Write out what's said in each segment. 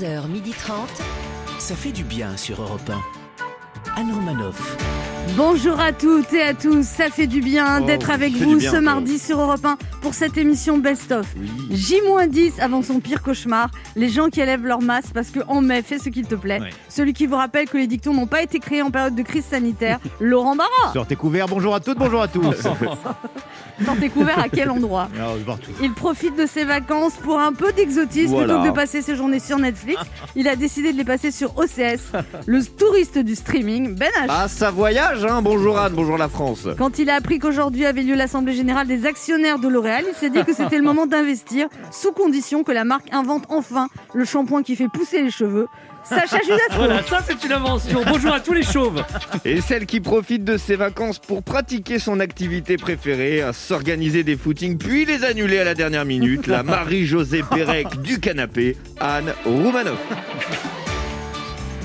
11h30. Ça fait du bien sur Europe 1. Anne Romanoff. Bonjour à toutes et à tous, ça fait du bien Oh, d'être avec vous ce mardi sur Europe 1 pour cette émission Best of. J-10 avant son pire cauchemar, les gens qui élèvent leur masque parce que en mai, fais ce qu'il te plaît. Ouais. Celui qui vous rappelle que les dictons n'ont pas été créés en période de crise sanitaire, Laurent Barra. Sortez couvert, bonjour à toutes, bonjour à tous. Quand t'es couvert à quel endroit partout. Il profite de ses vacances pour un peu d'exotisme Voilà. plutôt que de passer ses journées sur Netflix. Il a décidé de les passer sur OCS, le touriste du streaming, Ben H. Ah, ça voyage, hein Bonjour Anne, bonjour la France. Quand il a appris qu'aujourd'hui avait lieu l'Assemblée Générale des actionnaires de L'Oréal, il s'est dit que c'était le moment d'investir, sous condition que la marque invente enfin le shampoing qui fait pousser les cheveux. Sacha Judasco Voilà, ça c'est une invention. Bonjour à tous les chauves. Et celle qui profite de ses vacances pour pratiquer son activité préférée, à s'organiser des footings puis les annuler à la dernière minute, la Marie-Josée Pérec du canapé, Anne Roumanoff.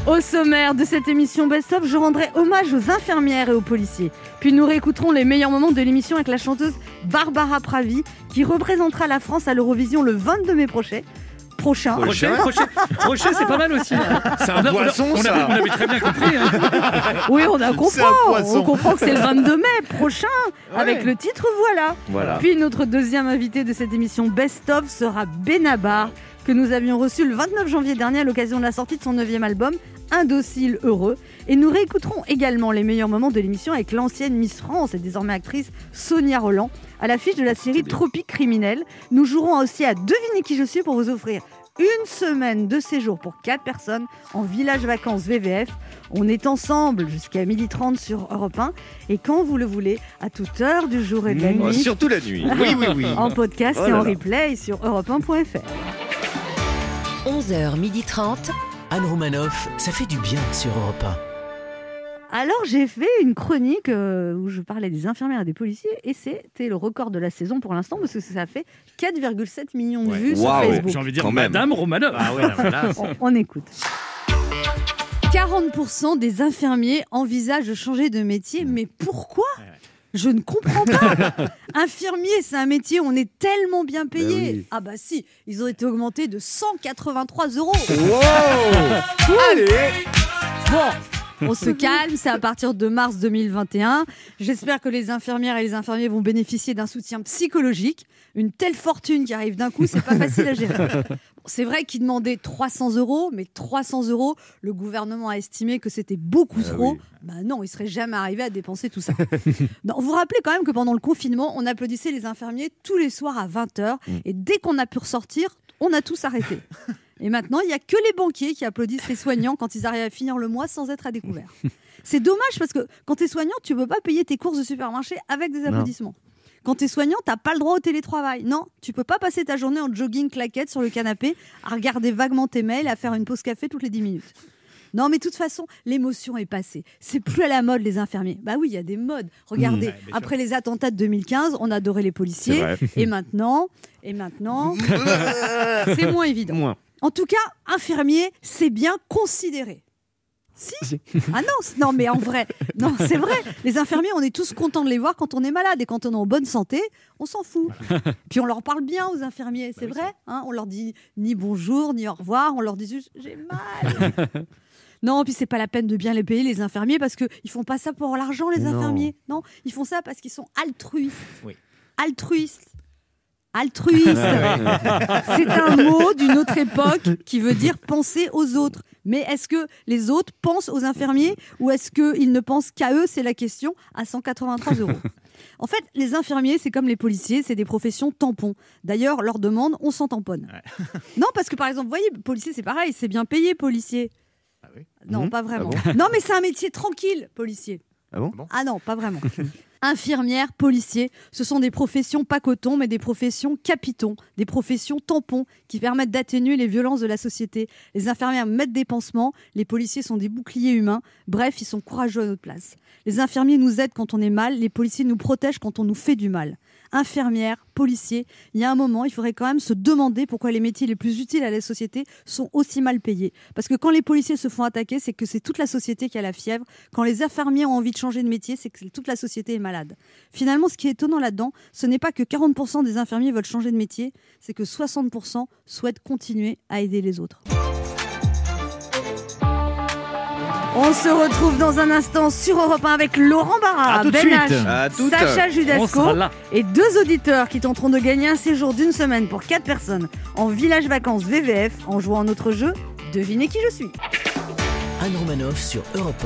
Au sommaire de cette émission Best of, je rendrai hommage aux infirmières et aux policiers. Puis nous réécouterons les meilleurs moments de l'émission avec la chanteuse Barbara Pravi, qui représentera la France à l'Eurovision le 22 mai prochain. Prochain. Crochet, crochet, crochet, c'est pas mal aussi. C'est On a- un on a- poisson, on, ça avait, on avait très bien compris. hein. Oui, on a C'est poisson. On comprend que c'est le 22 mai prochain, avec le titre Voilà. Voilà. Puis notre deuxième invité de cette émission Best of sera Benabar, que nous avions reçu le 29 janvier dernier à l'occasion de la sortie de son neuvième album, Indocile Heureux. Et nous réécouterons également les meilleurs moments de l'émission avec l'ancienne Miss France et désormais actrice Sonia Roland. À l'affiche de la série Tropique criminel, nous jouerons aussi à Devinez qui je suis pour vous offrir une semaine de séjour pour 4 personnes en village vacances VVF. On est ensemble jusqu'à 12h30 sur Europe 1 et quand vous le voulez, à toute heure du jour et de la Oh, nuit, surtout la nuit. Oui, oui, oui. en podcast Oh et là en là. replay sur europe1.fr. 11h30. Anne Romanoff. Ça fait du bien sur Europe Alors j'ai fait une chronique euh, où je parlais des infirmières et des policiers et c'était le record de la saison pour l'instant parce que ça fait 4,7 millions de Ouais. vues sur. Facebook. J'ai envie de dire Quand même. Madame Romanov. Ah ouais, là, là, On, on écoute. 40% des infirmiers envisagent de changer de métier, mais pourquoi? Ouais, ouais. Je ne comprends pas. Infirmier, c'est un métier où on est tellement bien payé. Ben oui. Ah bah si, ils ont été augmentés de 183 euros. Wow Allez Bon, on se calme, c'est à partir de mars 2021. J'espère que les infirmières et les infirmiers vont bénéficier d'un soutien psychologique. Une telle fortune qui arrive d'un coup, c'est pas facile à gérer. C'est vrai qu'ils demandaient 300 euros, mais 300 euros, le gouvernement a estimé que c'était beaucoup trop. oui. Bah non, il serait jamais arrivé à dépenser tout ça. Non, vous vous rappelez quand même que pendant le confinement, on applaudissait les infirmiers tous les soirs à 20h, et dès qu'on a pu ressortir, on a tous arrêté. Et maintenant, il n'y a que les banquiers qui applaudissent les soignants quand ils arrivent à finir le mois sans être à découvert. C'est dommage parce que quand tu es soignant, tu ne peux pas payer tes courses de supermarché avec des applaudissements. Quand tu es soignant, tu pas le droit au télétravail. Non, tu peux pas passer ta journée en jogging claquette sur le canapé, à regarder vaguement tes mails, à faire une pause café toutes les 10 minutes. Non, mais de toute façon, l'émotion est passée. C'est plus à la mode, les infirmiers. Bah oui, il y a des modes. Regardez, Ouais, sûr. après les attentats de 2015, on adorait les policiers. Et maintenant, et maintenant, c'est moins évident. Moins. En tout cas, infirmier, c'est bien considéré. Si Ah non, mais en vrai, non, c'est vrai. Les infirmiers, on est tous contents de les voir quand on est malade et quand on est en bonne santé, on s'en fout. Puis on leur parle bien aux infirmiers, c'est vrai. hein, on leur dit ni bonjour ni au revoir, on leur dit juste j'ai mal. Non, puis c'est pas la peine de bien les payer les infirmiers parce que ils font pas ça pour l'argent les Non. infirmiers. Non, ils font ça parce qu'ils sont altruistes. Oui. Altruistes. Altruiste. C'est un mot d'une autre époque qui veut dire penser aux autres. Mais est-ce que les autres pensent aux infirmiers ou est-ce qu'ils ne pensent qu'à eux? C'est la question à 183 euros. En fait, les infirmiers, c'est comme les policiers, c'est des professions tampons. D'ailleurs, leur demande, on s'en tamponne. Non, parce que par exemple, vous voyez, policier, c'est pareil, c'est bien payé, policier. Ah oui? Non, Mhm. pas vraiment. Ah non, mais c'est un métier tranquille, policier. Ah bon? Ah non, pas vraiment. Infirmières, policiers, ce sont des professions pas coton, mais des professions capitons, des professions tampons qui permettent d'atténuer les violences de la société. Les infirmières mettent des pansements, les policiers sont des boucliers humains, bref, ils sont courageux à notre place. Les infirmiers nous aident quand on est mal, les policiers nous protègent quand on nous fait du mal. Infirmières, policiers, il y a un moment, il faudrait quand même se demander pourquoi les métiers les plus utiles à la société sont aussi mal payés. Parce que quand les policiers se font attaquer, c'est que c'est toute la société qui a la fièvre. Quand les infirmiers ont envie de changer de métier, c'est que toute la société est malade. Finalement, ce qui est étonnant là-dedans, ce n'est pas que 40% des infirmiers veulent changer de métier, c'est que 60% souhaitent continuer à aider les autres. On se retrouve dans un instant sur Europe 1 avec Laurent Barra, Ben. H. Sacha Judasco et deux auditeurs qui tenteront de gagner un séjour d'une semaine pour quatre personnes en village vacances VVF en jouant à notre jeu Devinez qui je suis. Anne Romanoff sur Europe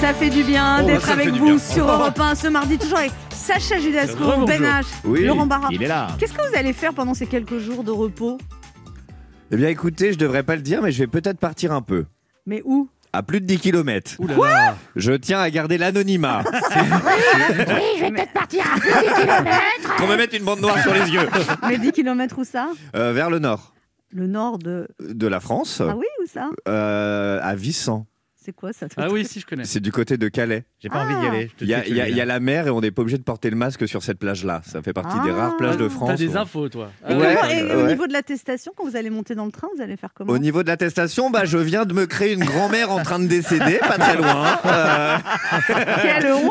Ça fait du bien Oh, d'être avec vous bien. sur Europe 1 ce mardi, toujours avec Sacha Judasco. Ben H, Oui, Laurent Barra. Il est là. Qu'est-ce que vous allez faire pendant ces quelques jours de repos? Eh bien, écoutez, je devrais pas le dire, mais je vais peut-être partir un peu. Mais où? À plus de 10 km. Je tiens à garder l'anonymat. Qu'on me mette une bande noire sur les yeux. Mais 10 km où ça? Euh, vers le nord Le nord de. de la France, Ah oui, où ça? Euh, à Vissant. C'est quoi ça Ah oui, si, je connais. C'est du côté de Calais. J'ai pas envie d'y aller. je te Il y, a, y y la mer et on n'est pas obligé de porter le masque sur cette plage-là. Ça fait partie des Ah. rares plages de France. T'as des où- infos, toi. Et, Ah Ouais, comment- et au niveau de l'attestation, quand vous allez monter dans le train, vous allez faire comment Au niveau de l'attestation, bah, je viens de me créer une grand-mère en train de décéder, pas très loin. Euh, Quelle honte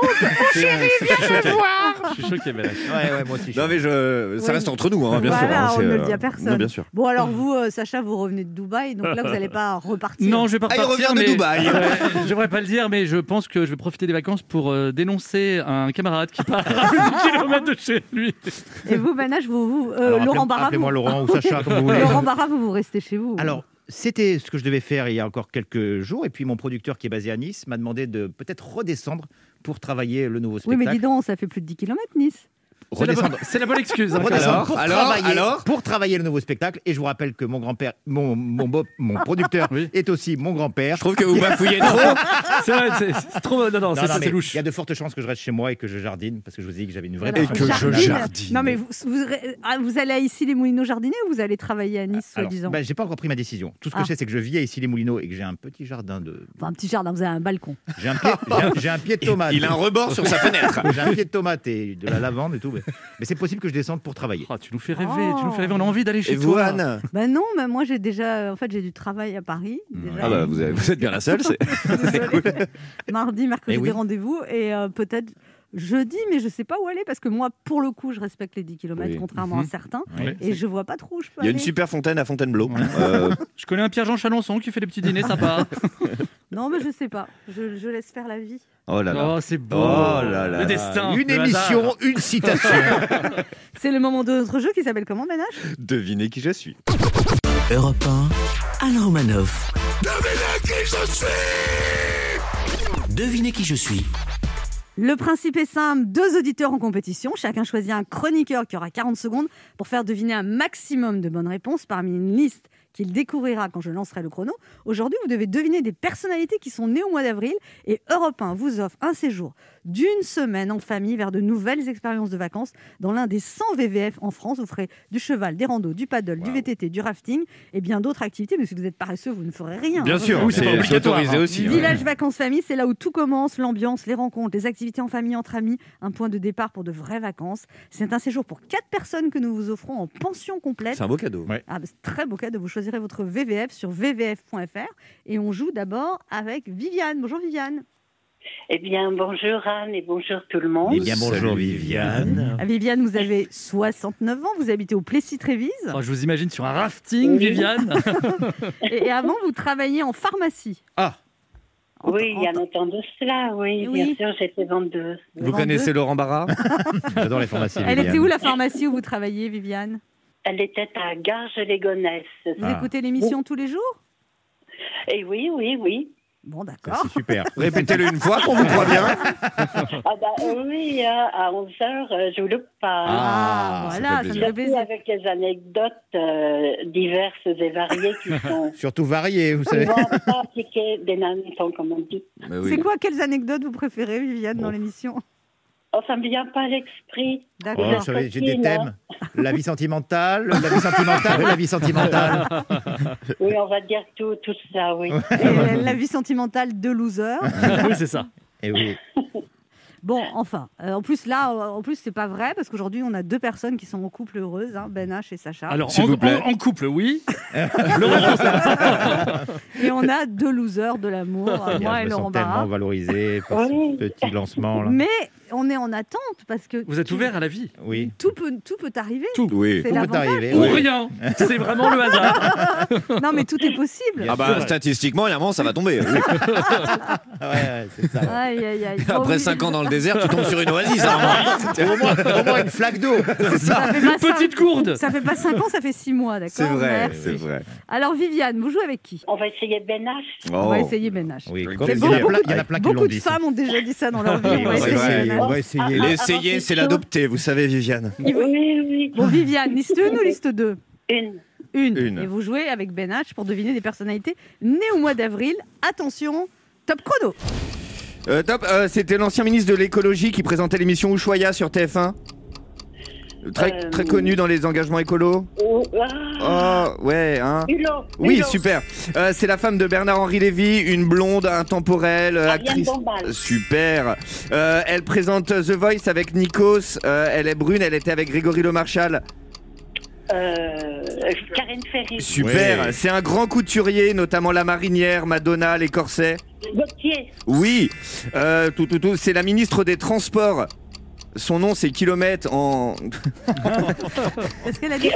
Chérie, viens me voir Je suis choqué, Ben. Ouais, ouais, moi aussi. je non mais je, ça Oui. reste entre nous, hein, bien sûr. Voilà, hein, on ne le euh, dit à personne. Non, bien sûr. Bon, alors vous, euh, Sacha, vous revenez de Dubaï, donc là, vous n'allez pas repartir. Non, je vais pas Ah, il repartir, revient de Dubaï. Ouais, J'aimerais pas le dire, mais je pense que je vais profiter des vacances pour euh, dénoncer un camarade qui part à 10 km de chez lui. Et vous, Benach, vous, vous, euh, Alors, Laurent Barra, Appelez-moi vous, Laurent ou Sacha, comme vous voulez. Laurent Barra, vous, vous restez chez vous. Alors, c'était ce que je devais faire il y a encore quelques jours. Et puis, mon producteur qui est basé à Nice m'a demandé de peut-être redescendre pour travailler le nouveau oui, spectacle. mais dis donc, ça fait plus de 10 km, Nice. C'est la, bonne- Redescendre. c'est la bonne excuse. hein, Alors, pour, alors, travailler, alors pour travailler le nouveau spectacle. Et je vous rappelle que mon grand-père, mon, mon, beau- mon producteur Oui. est aussi mon grand-père. Je trouve que vous bafouillez trop. C'est vrai, c'est c'est trop. Non, non, Non, c'est louche. Il y a de fortes chances que je reste chez moi et que je jardine parce que je vous ai dit que j'avais une vraie. Et que je Jardine. Non, mais vous, vous, ah, vous allez à Issy-les-Moulineaux jardiner ou vous allez travailler à Nice, soi-disant bah, j'ai pas encore pris ma décision. Tout ce que Ah. je sais, c'est que je vis à Issy-les-Moulineaux et que j'ai un petit jardin de. Enfin, un petit jardin, vous avez un balcon. J'ai un pied, j'ai un, j'ai un pied de tomate. Il a un rebord sur sa fenêtre. J'ai un pied de tomate et de la lavande et tout. Mais, mais c'est possible que je descende pour travailler. Oh, tu nous fais rêver, Oh. tu nous fais rêver. On a envie d'aller chez Et vous, toi. Anne Ben non, mais moi j'ai déjà, en fait, j'ai du travail à Paris. Déjà. Ah bah, vous, avez- vous êtes bien la seule. c'est- Désolée. Mardi, mercredi, Eh oui. des rendez-vous et euh, peut-être jeudi, mais je sais pas où aller parce que moi, pour le coup, je respecte les 10 km Oui. contrairement Mhm. à certains Ouais. et je vois pas trop où je peux Il y a une super fontaine à Fontainebleau. Euh, Je connais un Pierre-Jean Chalençon qui fait des petits dîners sympas. Non, mais je sais pas. Je, je laisse faire la vie. oh là là. Oh, c'est beau. Oh là là. Le destin. Une le émission, hasard. une citation. C'est le moment de notre jeu qui s'appelle comment, Ménage? Devinez qui je suis. Europe 1, Anne Romanoff. Devinez qui je suis. Le principe est simple, deux auditeurs en compétition, chacun choisit un chroniqueur qui aura 40 secondes pour faire deviner un maximum de bonnes réponses parmi une liste qu'il découvrira quand je lancerai le chrono. Aujourd'hui, vous devez deviner des personnalités qui sont nées au mois d'avril et Europe 1 vous offre un séjour d'une semaine en famille vers de nouvelles expériences de vacances dans l'un des 100 VVF en France. Vous ferez du cheval, des randos, du paddle, du VTT, du rafting et bien d'autres activités. Mais si vous êtes paresseux, vous ne ferez rien. Bien sûr, Oui, c'est autorisé hein. aussi. Village vacances famille, c'est là où tout commence, l'ambiance, les rencontres, les activités en famille, entre amis, un point de départ pour de vraies vacances. C'est un séjour pour quatre personnes que nous vous offrons en pension complète. C'est un beau cadeau. Ouais. Ah, bah, c'est très beau cadeau. Vous choisirez votre VVF sur vvf.fr et on joue d'abord avec Viviane. Bonjour Viviane. Eh bien, bonjour Anne et bonjour tout le monde. Eh bien, bonjour Salut, Viviane. Ah, Viviane, vous avez 69 ans, vous habitez au Plessis-Trévise Oh, je vous imagine sur un rafting, Oui. Viviane. et, et avant vous travailliez en pharmacie. Ah, En- oui, il y a longtemps de cela, oui, Oui. bien sûr, j'étais vendeuse. Vous Vendeuse. connaissez Laurent Barra? J'adore les formations. Elle Viviane. était où la pharmacie où vous travailliez, Viviane? Elle était à Garges-les-Gonesse. Vous Ah. écoutez l'émission tous les jours? Et oui, oui, oui. Bon, d'accord. C'est super. Répétez-le une fois qu'on vous croit bien. Ah bah euh, oui, hein, à 11h, je vous loupe pas. hein. Ah, ça voilà, ça me plaisir. avec les anecdotes euh, diverses et variées qui sont Surtout varié, vous savez. pas appliquées des nanitons, comme on dit. Oui. C'est quoi, quelles anecdotes vous préférez, Viviane, dans l'émission? Oh, ça me vient pas à l'esprit. Oh, D'accord. vous savez, j'ai des thèmes. La vie sentimentale, la vie sentimentale, la vie sentimentale. Oui, on va dire tout, tout ça, oui. Et la, vie sentimentale de loser. oui, c'est ça. Et oui. Bon, enfin, euh, en plus là, euh, en plus c'est pas vrai parce qu'aujourd'hui on a deux personnes qui sont en couple heureuses, hein, Ben H et Sacha. Alors, en, vous plaît. en- en couple, oui. Et on a deux losers de l'amour, moi et Laurent sens tellement Barra. valorisé par Oui. ce petit lancement là. Mais on est en attente parce que Vous êtes tu- ouvert à la vie Oui. Tout peut, tout peut arriver. Oui. C'est Tout peut arriver. Ou oui. rien C'est vraiment le hasard Non, mais tout est possible. Ah bah statistiquement, il y a un moment, ça va tomber. Oui. Ouais, ouais, c'est ça. Aïe, aïe, aïe. Après oui. 5 ans dans le désert, tu tombes sur une oasis. hein. au, moins, au moins une flaque d'eau. C'est ça. Cinq- Petite gourde Ça fait pas 5 ans, ça fait 6 mois, d'accord C'est vrai, c'est vrai. Alors, Viviane, vous jouez avec qui? On va essayer Ben H. On va Oh. essayer Ben H. Oui, il y a Beaucoup plein, de- il y en a plein qui l'ont Beaucoup de dit. femmes ont déjà dit ça dans leur vie. Oui, On va va essayer essayer, H. on va essayer. L'essayer, c'est l'adopter, vous savez, Viviane. Oui, oui. Bon, Viviane, liste 1 ou liste 2 Une. Une. Une. Et vous jouez avec Ben H pour deviner des personnalités nées au mois d'avril. Attention, top chrono. Euh, top, euh, c'était l'ancien ministre de l'écologie qui présentait l'émission Ushuaïa sur TF1. Très, Euh, très connu dans les engagements écolos. Oh, ah, Oh, ouais, hein. Hulot. Oui, Hulot. super. Euh, c'est la femme de Bernard-Henri Lévy, une blonde, intemporelle, euh, Ariane actrice. Dombal. Super. Euh, elle présente The Voice avec Nikos. Euh, elle est brune, elle était avec Grégory Le Marchal. Euh, Karen Ferry. Super. Ouais. C'est un grand couturier, notamment la marinière, Madonna, les corsets. Gauthier. Oui. Euh, tout, tout, tout. C'est la ministre des Transports. Son nom, c'est Kilomètre en. Est-ce qu'elle a dit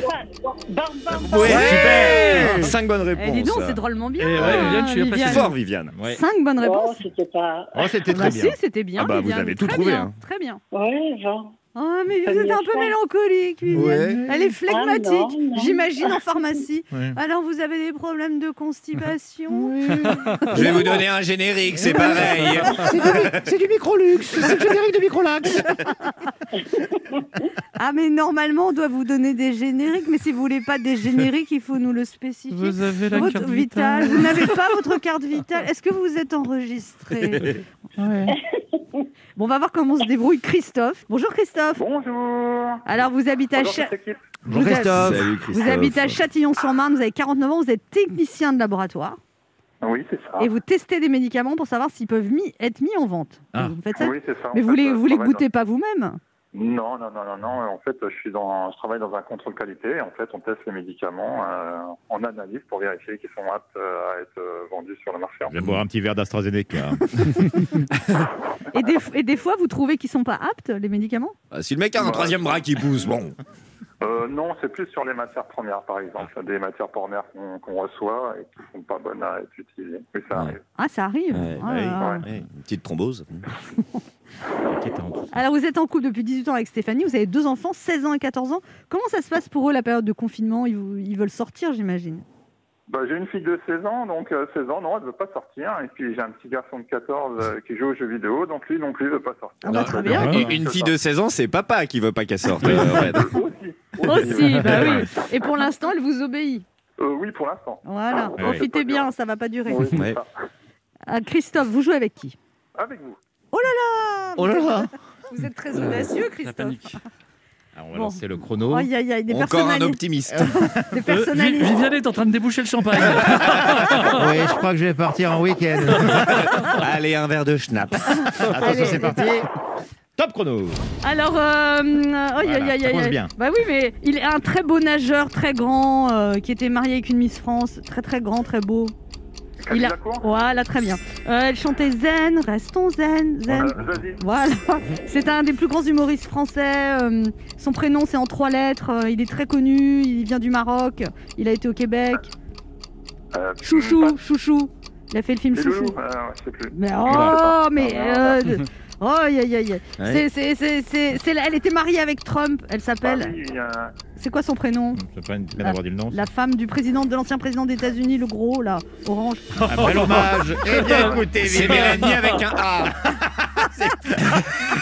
Bam, bam, bam. Ouais, super. super. Cinq bonnes Eh, réponses. dis donc, c'est drôlement bien. Eh ouais, Viviane, je suis impressionné. Fort, Viviane. Ouais. Cinq bonnes Oh, réponses. c'était pas. Oh, c'était Ah bah très bien. si, c'était bien. Ah bah, vous Viviane. avez tout Très trouvé, bien, hein. Très bien. Ouais, bon. Oh, mais vous êtes un peu mélancolique, Viviane. Ouais. Elle est flegmatique, Ah, j'imagine, en pharmacie. Ouais. Alors, vous avez des problèmes de constipation Je vais vous donner un générique, c'est pareil. C'est du Microlux. C'est le générique de Microlax. Ah, mais normalement, on doit vous donner des génériques. Mais si vous voulez pas des génériques, il faut nous le spécifier. Vous avez la votre carte vitale. vitale Vous n'avez pas votre carte vitale. Est-ce que vous êtes enregistré? Bon, on va voir comment se débrouille Christophe. Bonjour Christophe. Bonjour. Alors, vous habitez à, Cha- Christophe. Vous habitez à Châtillon-sur-Marne, vous avez 49 ans, vous êtes technicien de laboratoire Oui, c'est ça. et vous testez des médicaments pour savoir s'ils peuvent être mis en vente. Ah. Vous faites ça Oui, c'est ça. Mais vous les, euh, vous les goûtez pas vous-même Non, non, non, non, non. En fait, je suis dans, je travaille dans un contrôle qualité. En fait, on teste les médicaments euh, en analyse pour vérifier qu'ils sont aptes euh, à être euh, vendus sur le marché. Je vais boire un petit verre d'AstraZeneca. et des, et des fois, vous trouvez qu'ils sont pas aptes, les médicaments? Ah, Si le mec a un troisième bras qui pousse, bon. Euh, non, c'est plus sur les matières premières, par exemple, des matières premières qu'on reçoit et qui sont pas bonnes à être utilisées. Mais ça Ouais. arrive. Ah, ça arrive. Ouais. Ouais, une petite thrombose. Alors, vous êtes en couple depuis 18 ans avec Stéphanie, vous avez deux enfants, 16 ans et 14 ans. Comment ça se passe pour eux la période de confinement? Ils, vous- ils veulent sortir, j'imagine Bah, j'ai une fille de 16 ans, donc euh, 16 ans, non, elle veut pas sortir. Et puis j'ai un petit garçon de 14 euh, qui joue aux jeux vidéo, donc lui non plus, il veut pas sortir. Ah bah, Donc, très euh, bien. Une, fille de 16 ans, c'est papa qui veut pas qu'elle sorte. euh, Red. Aussi. Aussi, bah oui. Et pour l'instant, elle vous obéit. Euh, oui, pour l'instant. Voilà, Ouais. profitez bien, ça va pas durer. Oui, Ouais. Ah, Christophe, vous jouez avec qui? Avec vous. Ah, Oh là là. Vous êtes très audacieux, La Christophe. Alors, on va Bon. lancer le chrono. Aïe, aïe, aïe, des Encore un optimiste. Des Euh, Viviane est en train de déboucher le champagne. Oui, je crois que je vais partir en week-end. Allez, un verre de schnapps. Attention, Allez. c'est parti. Top chrono. Alors, euh, aïe, Voilà, ça bien. Bah oui, mais il est un très beau nageur, très grand, euh, qui était marié avec une Miss France, très très grand, très beau. Il a... Voilà, très bien. Euh, elle chantait Zen, restons zen, zen. Zazie. Voilà, c'est un des plus grands humoristes français. euh, son prénom, c'est en trois lettres. euh, il est très connu. Il vient du Maroc. Il a été au Québec. Euh, Chouchou, chouchou. Il a fait le film Chouchou. sais plus. Mais oh, mais Aïe, aïe, aïe. Ouais. C'est, c'est, c'est, c'est, c'est la- elle était mariée avec Trump. Elle s'appelle. Euh, C'est quoi son prénom? Pas une peine d'avoir dit le nom. La femme du président, de l'ancien président des États-Unis, le gros là, orange. Un bel hommage. Eh bien, écoutez, C'est. Mélanie avec un A.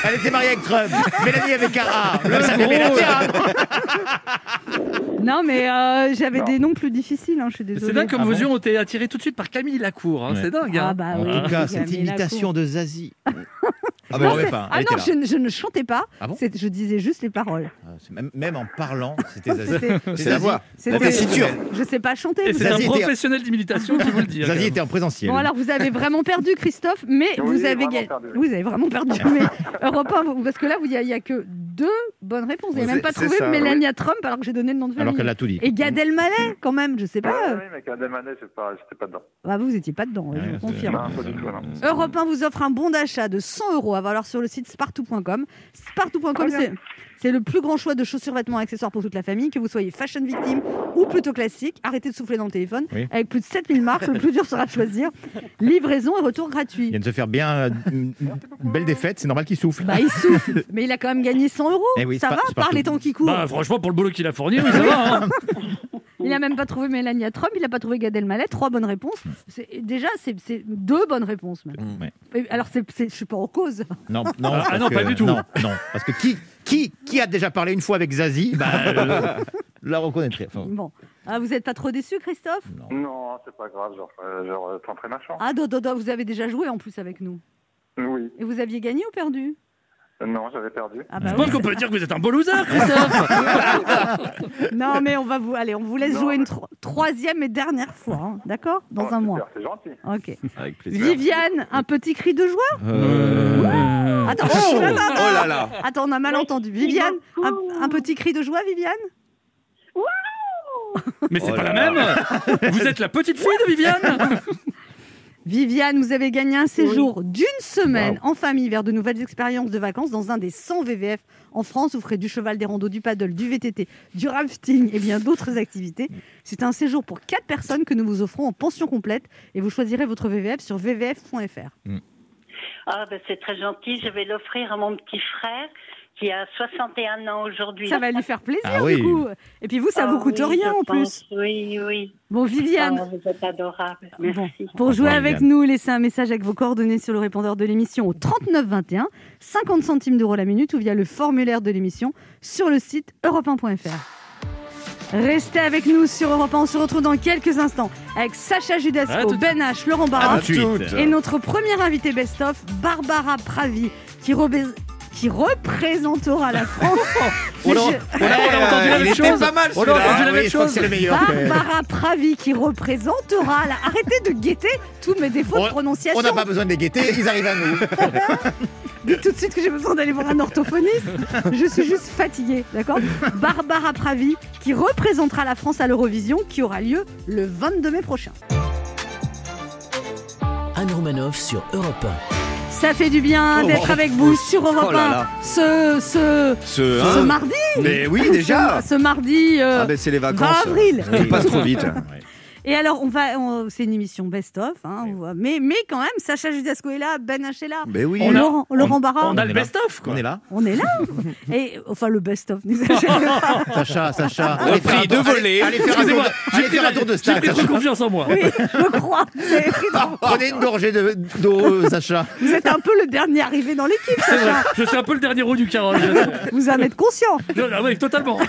Elle était mariée avec Trump. Mélanie avec un A. Le ça fait Mélanie. Non, mais euh, j'avais des noms plus difficiles. hein, je suis désolée. C'est dingue comme Ah vos bon yeux ont été attirés tout de suite par Camille Lacour. hein, Ouais. C'est dingue. hein. Ah bah En oui. tout cas, cette imitation Lacour. de Zazie. Ah, Non, ben, c'est- pas. ah non, je, ne- je ne chantais pas. Ah bon je disais juste les paroles. Ah, Même, même en parlant, c'était Zazie. C'était- C'est la voix. c'était- La tessiture. Je sais pas chanter. C'est un professionnel d'imitation qui vous le dit. hein, Zazie était en présentiel. Bon alors vous avez vraiment perdu Christophe, mais vous avez gagné. Vous avez vraiment perdu. mais Europe 1, vous- parce que là il y, a- il y a que deux bonnes réponses. Vous n'avez même pas trouvé ça, Mélania Trump alors que j'ai donné le nom de famille. Alors qu'elle a tout dit. Et Gad Elmaleh, quand même, je sais Oui, pas. oui, mais Gad Elmaleh, c'est pas, pas dedans. Ah, vous n'étiez pas dedans, je vous confirme. Non, pas du tout, non. Europe 1 vous offre un bon d'achat de 100 euros à valoir sur le site spartou.com. Spartou.com, bien. c'est. C'est le plus grand choix de chaussures, vêtements et accessoires pour toute la famille, que vous soyez fashion victime ou plutôt classique. Arrêtez de souffler dans le téléphone. Oui. Avec plus de 7000 marques, le plus dur sera de choisir. Livraison et retour Il gratuit. vient de se faire bien euh, une belle défaite, c'est normal qu'il souffle. Bah, il souffle, mais il a quand même gagné 100 euros. Eh oui, ça va, par les temps qui courent. Bah, franchement, pour le boulot qu'il a fourni, oui, ça va. hein. Il n'a même pas trouvé Mélania Trump, il n'a pas trouvé Gad Elmaleh. Trois bonnes réponses. C'est- Déjà, c'est c'est deux bonnes réponses. même. Ouais. Et Alors, c'est- c'est- je suis pas en cause. Non, non, Ah, parce non, que- pas du tout. Non, non, parce que qui, qui, qui a déjà parlé une fois avec Zazie bah, euh, la reconnaîtrait. Enfin, Bon. Ah, vous n'êtes pas trop déçu, Christophe? Non. Non, c'est pas grave, genre, euh, genre euh, tenterai ma chance. Ah, do, do, do, vous avez déjà joué en plus avec nous. Oui. Et vous aviez gagné ou perdu? Non, j'avais perdu. Ah Je bah pense oui, qu'on peut dire que vous êtes un beau loser, Christophe. Non, mais on va vous, allez, on vous laisse Non, jouer une tro- troisième et dernière fois, hein, d'accord Dans Oh, un super, mois. C'est gentil. Ok. Avec plaisir. Viviane, un petit cri de joie Euh, Attends, Oh, attends, oh là là attends, on a mal entendu. Viviane, un, un petit cri de joie, Viviane Mais c'est Oh pas la même. Vous êtes la petite fille de Viviane. Viviane, vous avez gagné un séjour d'une semaine en famille vers de nouvelles expériences de vacances dans un des 100 VVF en France. Vous ferez du cheval, des randos, du paddle, du VTT, du rafting et bien d'autres activités. C'est un séjour pour 4 personnes que nous vous offrons en pension complète et vous choisirez votre VVF sur vvf.fr. Ah, ben c'est très gentil. Je vais l'offrir à mon petit frère qui a 61 ans aujourd'hui. Ça va lui faire plaisir Ah oui. du coup. Et puis vous, ça Ah vous coûte oui, rien en pense. plus. Oui, oui. Bon, Viviane, Ah, vous êtes adorable. Bon, Merci. pour jouer avec Viviane. nous, laissez un message avec vos coordonnées sur le répondeur de l'émission au 39 21, 50 centimes d'euros la minute ou via le formulaire de l'émission sur le site europe1.fr. Restez avec nous sur Europe 1, on se retrouve dans quelques instants avec Sacha Judasco, Ben H, Laurent Barra et notre premier invité best-of, Barbara Pravi, qui, qui représentera la France. On a, je- on a- on a entendu la même chose. pas mal, On a entendu la Ah même oui, chose. le meilleur. Barbara Pravi qui représentera la... Arrêtez de guetter tous mes défauts de On- prononciation. On n'a pas besoin de les guetter, ils arrivent à nous. Dites tout de suite que j'ai besoin d'aller voir un orthophoniste. Je suis juste fatiguée, d'accord? Barbara Pravi qui représentera la France à l'Eurovision qui aura lieu le 22 mai prochain. Anne Romanoff sur Europe Ça fait du bien Oh. d'être avec vous sur Europe Oh là 1 là. ce, ce, Ce, ce hein, mardi. Mais oui, déjà Ce, mardi euh, Ah ben c'est les 20 vacances. avril. Tout passe trop vite. Et alors, on va, on- c'est une émission best-of, hein, on mais, mais quand même, Sacha Judasco est là, Ben H est là, oui. On a- Laurent, Laurent Barra, On a le best-of, quoi. On est là. on est là. Et enfin, le best-of, pas. Sacha, Sacha. Faire un de voler. Allez, allez faire un tour allez faire un tour de J'ai stade. pris trop confiance en moi. Oui, je crois. Prenez une gorgée de- d'eau, Sacha. vous êtes un peu le dernier arrivé dans l'équipe. Sacha. Je suis un peu le dernier roue du carrosse. Vous en êtes conscient. Oui, totalement.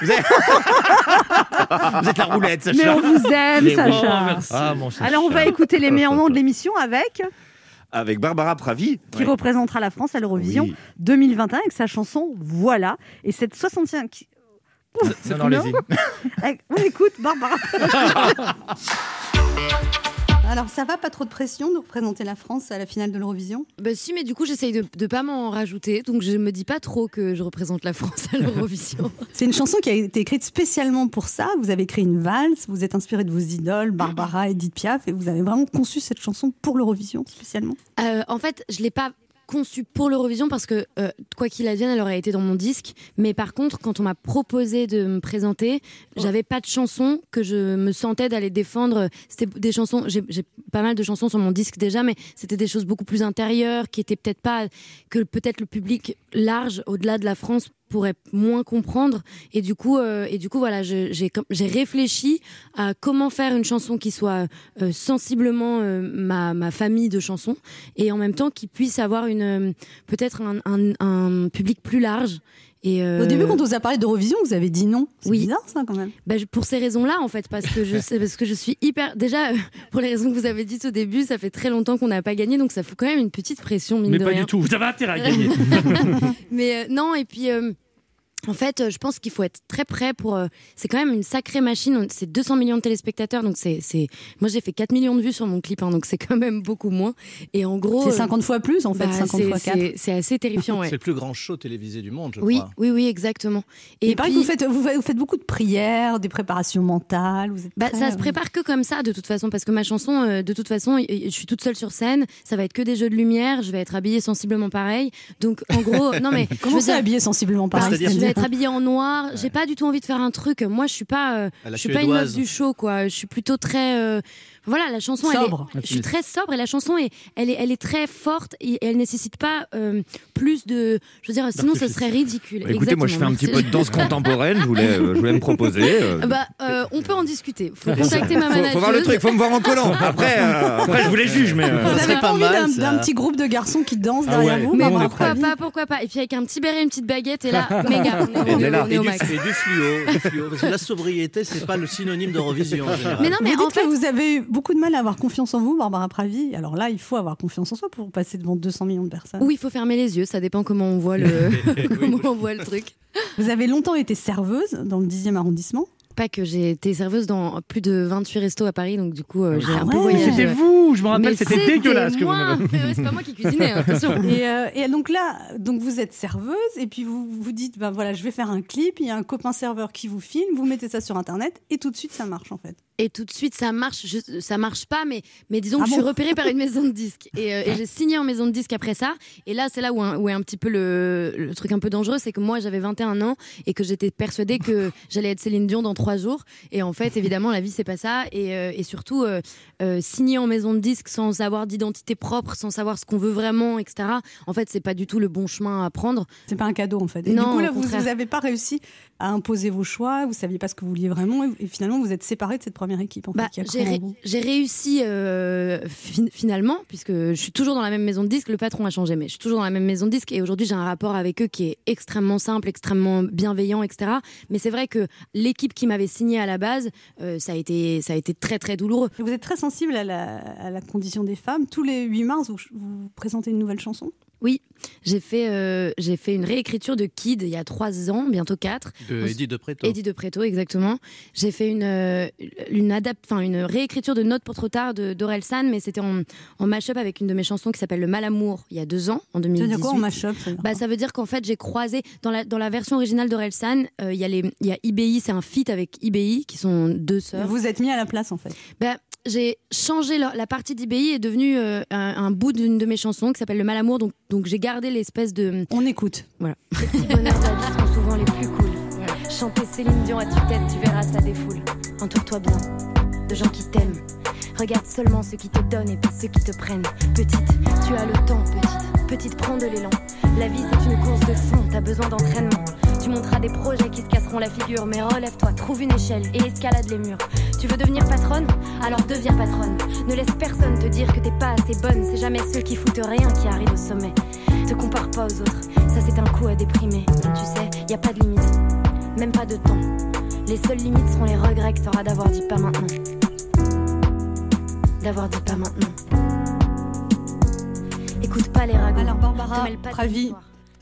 Vous êtes la roulette, Sacha. Mais on vous aime. Sacha. Oh, merci. Ah, mon Sacha. Alors, on va écouter les meilleurs moments de l'émission avec Avec Barbara Pravi. qui Ouais. représentera la France à l'Eurovision Oui. 2021 avec sa chanson Voilà. Et cette 65. Non, non, allez-y. Eh, On écoute Barbara. Alors, ça va pas trop de pression de représenter la France à la finale de l'Eurovision? Bah si, mais du coup, j'essaye de ne pas m'en rajouter, donc je me dis pas trop que je représente la France à l'Eurovision. C'est une chanson qui a été écrite spécialement pour ça. Vous avez écrit une valse, vous êtes inspiré de vos idoles, Barbara, Edith Piaf, et vous avez vraiment conçu cette chanson pour l'Eurovision spécialement? Euh, en fait, je l'ai pas conçue pour l'Eurovision parce que euh, quoi qu'il advienne, elle aurait été dans mon disque. Mais par contre, quand on m'a proposé de me présenter, j'avais pas de chanson que je me sentais d'aller défendre. C'était des chansons. J'ai j'ai pas mal de chansons sur mon disque déjà, mais c'était des choses beaucoup plus intérieures qui étaient peut-être pas que peut-être le public large au-delà de la France pourrait moins comprendre et du coup euh, et du coup voilà j'ai réfléchi à comment faire une chanson qui soit euh, sensiblement euh, ma, ma famille de chansons et en même temps qui puisse avoir une peut-être un, un- un public plus large et euh, Au début, quand on vous a parlé d'Eurovision, vous avez dit non. C'est Oui. bizarre ça quand même. bah, je- pour ces raisons-là, en fait, parce que je sais, parce que je suis hyper. Déjà, euh, pour les raisons que vous avez dites au début, ça fait très longtemps qu'on n'a pas gagné, donc ça fout quand même une petite pression, mine Mais de pas rien. du tout. Vous avez intérêt à gagner. Mais euh, non, et puis. Euh, En fait, euh, je pense qu'il faut être très prêt pour. euh, c'est quand même une sacrée machine. C'est 200 millions de téléspectateurs, donc c'est. c'est- Moi, j'ai fait 4 millions de vues sur mon clip, hein, donc c'est quand même beaucoup moins. Et en gros. C'est euh, 50 fois plus, en fait, bah, 50 c'est- fois 4. c'est- C'est assez terrifiant, ouais. C'est le plus grand show télévisé du monde, je Oui, crois. oui, oui, exactement. Et, Et pareil, puis- vous, faites, vous, vous faites beaucoup de prières, des préparations mentales. Vous êtes Bah, très, ça se euh, prépare que comme ça, de toute façon, parce que ma chanson, euh, de toute façon, je suis toute seule sur scène. Ça va être que des jeux de lumière. Je vais être habillée sensiblement pareil. Donc, en gros, non mais Comment ça, dire- habillé sensiblement pareil être habillée en noir. J'ai pas du tout envie de faire un truc. Moi, je suis pas, euh, je suis pas une meuf du show, quoi. Je suis plutôt très, euh, voilà, la chanson. elle est- Sobre. je suis très sobre et la chanson est, elle est, elle est très forte et elle nécessite pas euh, plus de, je veux dire, sinon ce serait ridicule. Bah, écoutez, moi je fais un petit peu de danse contemporaine, je voulais, euh, je voulais me proposer. euh. Bah, euh, on peut en discuter. Faut contacter ma faut, manager. faut voir le truc, faut me voir en collant. Après, euh, après je vous les juge, mais. euh, Vous Ça avez serait pas envie mal, d'un petit groupe de garçons qui dansent Ah derrière ouais. vous Mais pourquoi pas, pourquoi pas. Et puis avec un petit béret, une petite baguette, et là, méga, là. Et du, et du fluo, du fluo, parce que la sobriété, c'est pas le synonyme d'Eurovision en. Mais non, mais vous dites en fait, que vous avez eu beaucoup de mal à avoir confiance en vous, Barbara Pravi. Alors là, il faut avoir confiance en soi pour passer devant 200 millions de personnes. oui, il faut fermer les yeux, ça dépend comment on voit le, comment on voit le truc. Vous avez longtemps été serveuse dans le 10e arrondissement. Pas que j'ai été serveuse dans plus de 28 restos à Paris, donc du coup, euh, j'ai Ah un peu ouais. voyagé. C'était vous, je me rappelle, c'était dégueulasse que vous C'est pas moi qui cuisinais, hein, attention. Et, euh, et donc là, donc vous êtes serveuse et puis vous vous dites, ben voilà, je vais faire un clip. Il y a un copain serveur qui vous filme, vous mettez ça sur internet et tout de suite ça marche en fait. Et tout de suite, ça marche. Je- ça marche pas, mais, mais disons Ah que je suis repérée par une maison de disques. Et, euh, et j'ai signé en maison de disques après ça. Et là, c'est là où, un- où est un petit peu le, le truc un peu dangereux. C'est que moi, j'avais 21 ans et que j'étais persuadée que j'allais être Céline Dion dans trois jours. Et en fait, évidemment, la vie, c'est pas ça. Et, euh, et surtout, euh, euh, signer en maison de disques sans avoir d'identité propre, sans savoir ce qu'on veut vraiment, etc. En fait, c'est pas du tout le bon chemin à prendre. C'est pas un cadeau en fait. Et Non, du coup là, vous n'avez pas réussi à imposer vos choix. Vous saviez pas ce que vous vouliez vraiment et, finalement vous êtes séparés de cette première équipe en Bah, fait, qui a j'ai ré- j'ai réussi euh, fin- finalement, puisque je suis toujours dans la même maison de disques. Le patron a changé, mais je suis toujours dans la même maison de disques. Et aujourd'hui, j'ai un rapport avec eux qui est extrêmement simple, extrêmement bienveillant, etc. Mais c'est vrai que l'équipe qui m'avait signé à la base, euh, ça, a été, ça a été très, très douloureux. Vous êtes très sensible à la, à la condition des femmes. Tous les 8 mars, vous, vous présentez une nouvelle chanson? Oui, j'ai fait, euh, j'ai fait une réécriture de Kid il y a trois ans, bientôt quatre. De Eddie de Preto. Eddie de Preto, exactement. J'ai fait une, euh, une, adap- enfin, une réécriture de Note pour trop tard de d'Aurel San, mais c'était en, en mash-up avec une de mes chansons qui s'appelle Le Malamour, il y a deux ans, en Ça veut 2018. dire quoi en mash-up ça veut dire Bah, ça veut dire qu'en fait, j'ai croisé dans la, dans la version originale d'Orelsan, euh, il y a les il y a IBI, c'est un feat avec IBI qui sont deux sœurs. Vous êtes mis à la place en fait. Bah, j'ai changé la, la partie d'IBI est devenue euh, un, un bout d'une de mes chansons qui s'appelle Le Malamour, donc donc j'ai gardé l'espèce de On écoute. voilà. Les petits bonheurs de la vie sont souvent les plus cool. Chanter Céline Dion à tue-tête, tu verras ça défoule. Entoure-toi bien de gens qui t'aiment. Regarde seulement ceux qui te donnent et pas ceux qui te prennent. Petite, tu as le temps, petite. Petite, prends de l'élan. La vie, c'est une course de fond, t'as besoin d'entraînement. Tu monteras des projets qui se casseront la figure, mais relève-toi, trouve une échelle et escalade les murs. Tu veux devenir patronne? Alors deviens patronne. Ne laisse personne te dire que t'es pas assez bonne. C'est jamais ceux qui foutent rien qui arrivent au sommet. Te compare pas aux autres, ça c'est un coup à déprimer. Tu sais, y a pas de limite, même pas de temps. Les seules limites seront les regrets que t'auras d'avoir dit pas maintenant. D'avoir dit pas maintenant. Écoute pas les ragots. Alors Barbara mêle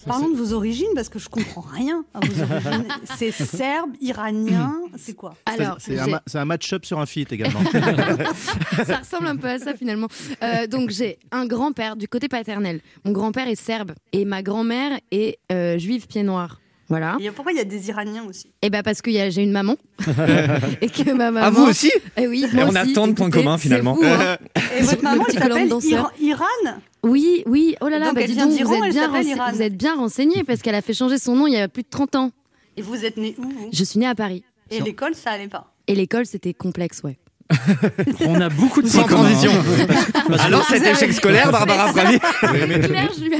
parlons de vos origines parce que je comprends rien à vos origines. C'est serbe, iranien, c'est quoi? Alors, C'est un, ma- match-up sur un feat également. ça ressemble un peu à ça finalement. Euh, donc j'ai un grand-père du côté paternel. Mon grand-père est serbe et ma grand-mère est euh, juive pied noir. Voilà. Et pourquoi il y a des Iraniens aussi? Et bah parce que j'ai une maman et que ma maman. Ah, vous aussi? Eh oui. Et on a tant de points communs, finalement. fou, hein. Et votre maman, s'appelle Iran? Oui, oui. Oh là là, Donc, bah dis donc, vous êtes bien vous êtes bien renseigné parce qu'elle a fait changer son nom il y a plus de 30 ans. Et vous êtes né où vous? Je suis née à Paris Et l'école, ça allait pas? et l'école c'était complexe, ouais. On a beaucoup de Sans transition. hein. Alors cet échec scolaire, Barbara Pravi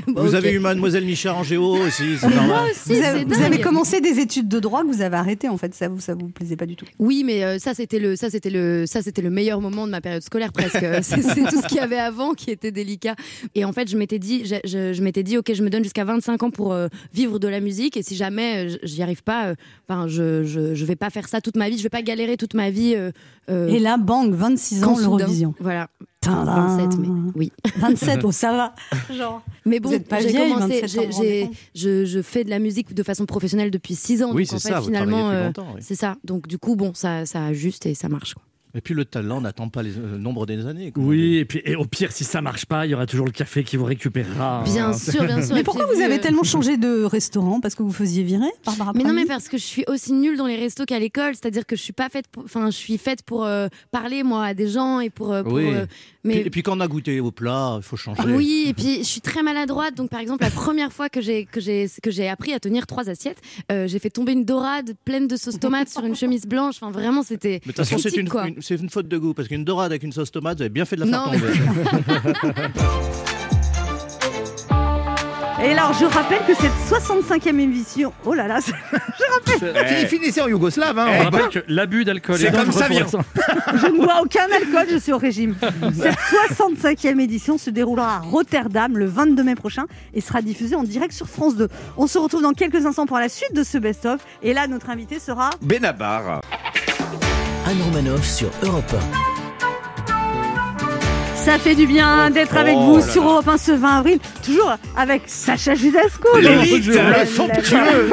Vous avez eu Mademoiselle Michard en géo aussi, c'est Moi normal. aussi, Vous avez, vous dingue. avez commencé des études de droit que vous avez arrêté en fait, ça vous ça vous plaisait pas du tout. Oui, mais euh, ça c'était le ça c'était le ça c'était le meilleur moment de ma période scolaire presque. c'est c'est tout ce qu'il y avait avant qui était délicat. Et en fait, je m'étais dit je, je- je m'étais dit OK, je me donne jusqu'à 25 ans pour euh, vivre de la musique et si jamais euh, j'y arrive pas euh, ben je, je je vais pas faire ça toute ma vie, je vais pas galérer toute ma vie euh, euh, Et là, bang, 26 ans l'Eurovision. Voilà. Tadam. 27 mai. Oui. 27, oh, ça va. Genre. Mais Vous bon, j'ai vieille, commencé, 27 ans, j'ai- vous vous rendez j'ai- compte je, je fais de la musique de façon professionnelle depuis 6 ans. Oui, donc en c'est fait, ça, finalement, euh, longtemps, oui. c'est ça. Donc du coup, bon, ça, ça ajuste et ça marche. quoi. Et puis le talent n'attend pas les- le nombre des années. Oui, et puis et au pire, si ça marche pas, il y aura toujours le café qui vous récupérera. Bien sûr, bien sûr. Mais pourquoi vous avez euh, tellement changé de restaurant? Parce que vous faisiez virer, Barbara Mais non, mais parce que je suis aussi nulle dans les restos qu'à l'école, c'est-à-dire que je suis pas faite, pour- enfin, je suis faite pour euh, parler moi à des gens et pour. euh, pour, Oui. euh, Puis- mais et puis quand on a goûté au plat, il faut changer. oui, et puis je suis très maladroite. Donc par exemple, la première fois que j'ai que j'ai que j'ai appris à tenir trois assiettes, euh, j'ai fait tomber une dorade pleine de sauce tomate sur une chemise blanche. Enfin, vraiment, c'était. Mais de toute façon, c'est une, faute de goût parce qu'une dorade avec une sauce tomate, vous avez bien fait de la faire Non, tomber. Et alors, je rappelle que cette 65e émission. Oh là là, c'est- Fi- Finissez en yougoslave. Hein, On rappelle que l'abus d'alcool C'est est comme dangereux ça pour vient. la santé. je ne bois aucun alcool, je suis au régime. Cette 65e édition se déroulera à Rotterdam le 22 mai prochain et sera diffusée en direct sur France 2. On se retrouve dans quelques instants pour la suite de ce best-of. Et là, notre invité sera. Benabar. Anne Romanoff sur Europe Ça fait du bien d'être avec Oh vous là sur là. Europe 1 ce 20 avril, toujours avec Sacha Judasco. L'élite, le somptueux,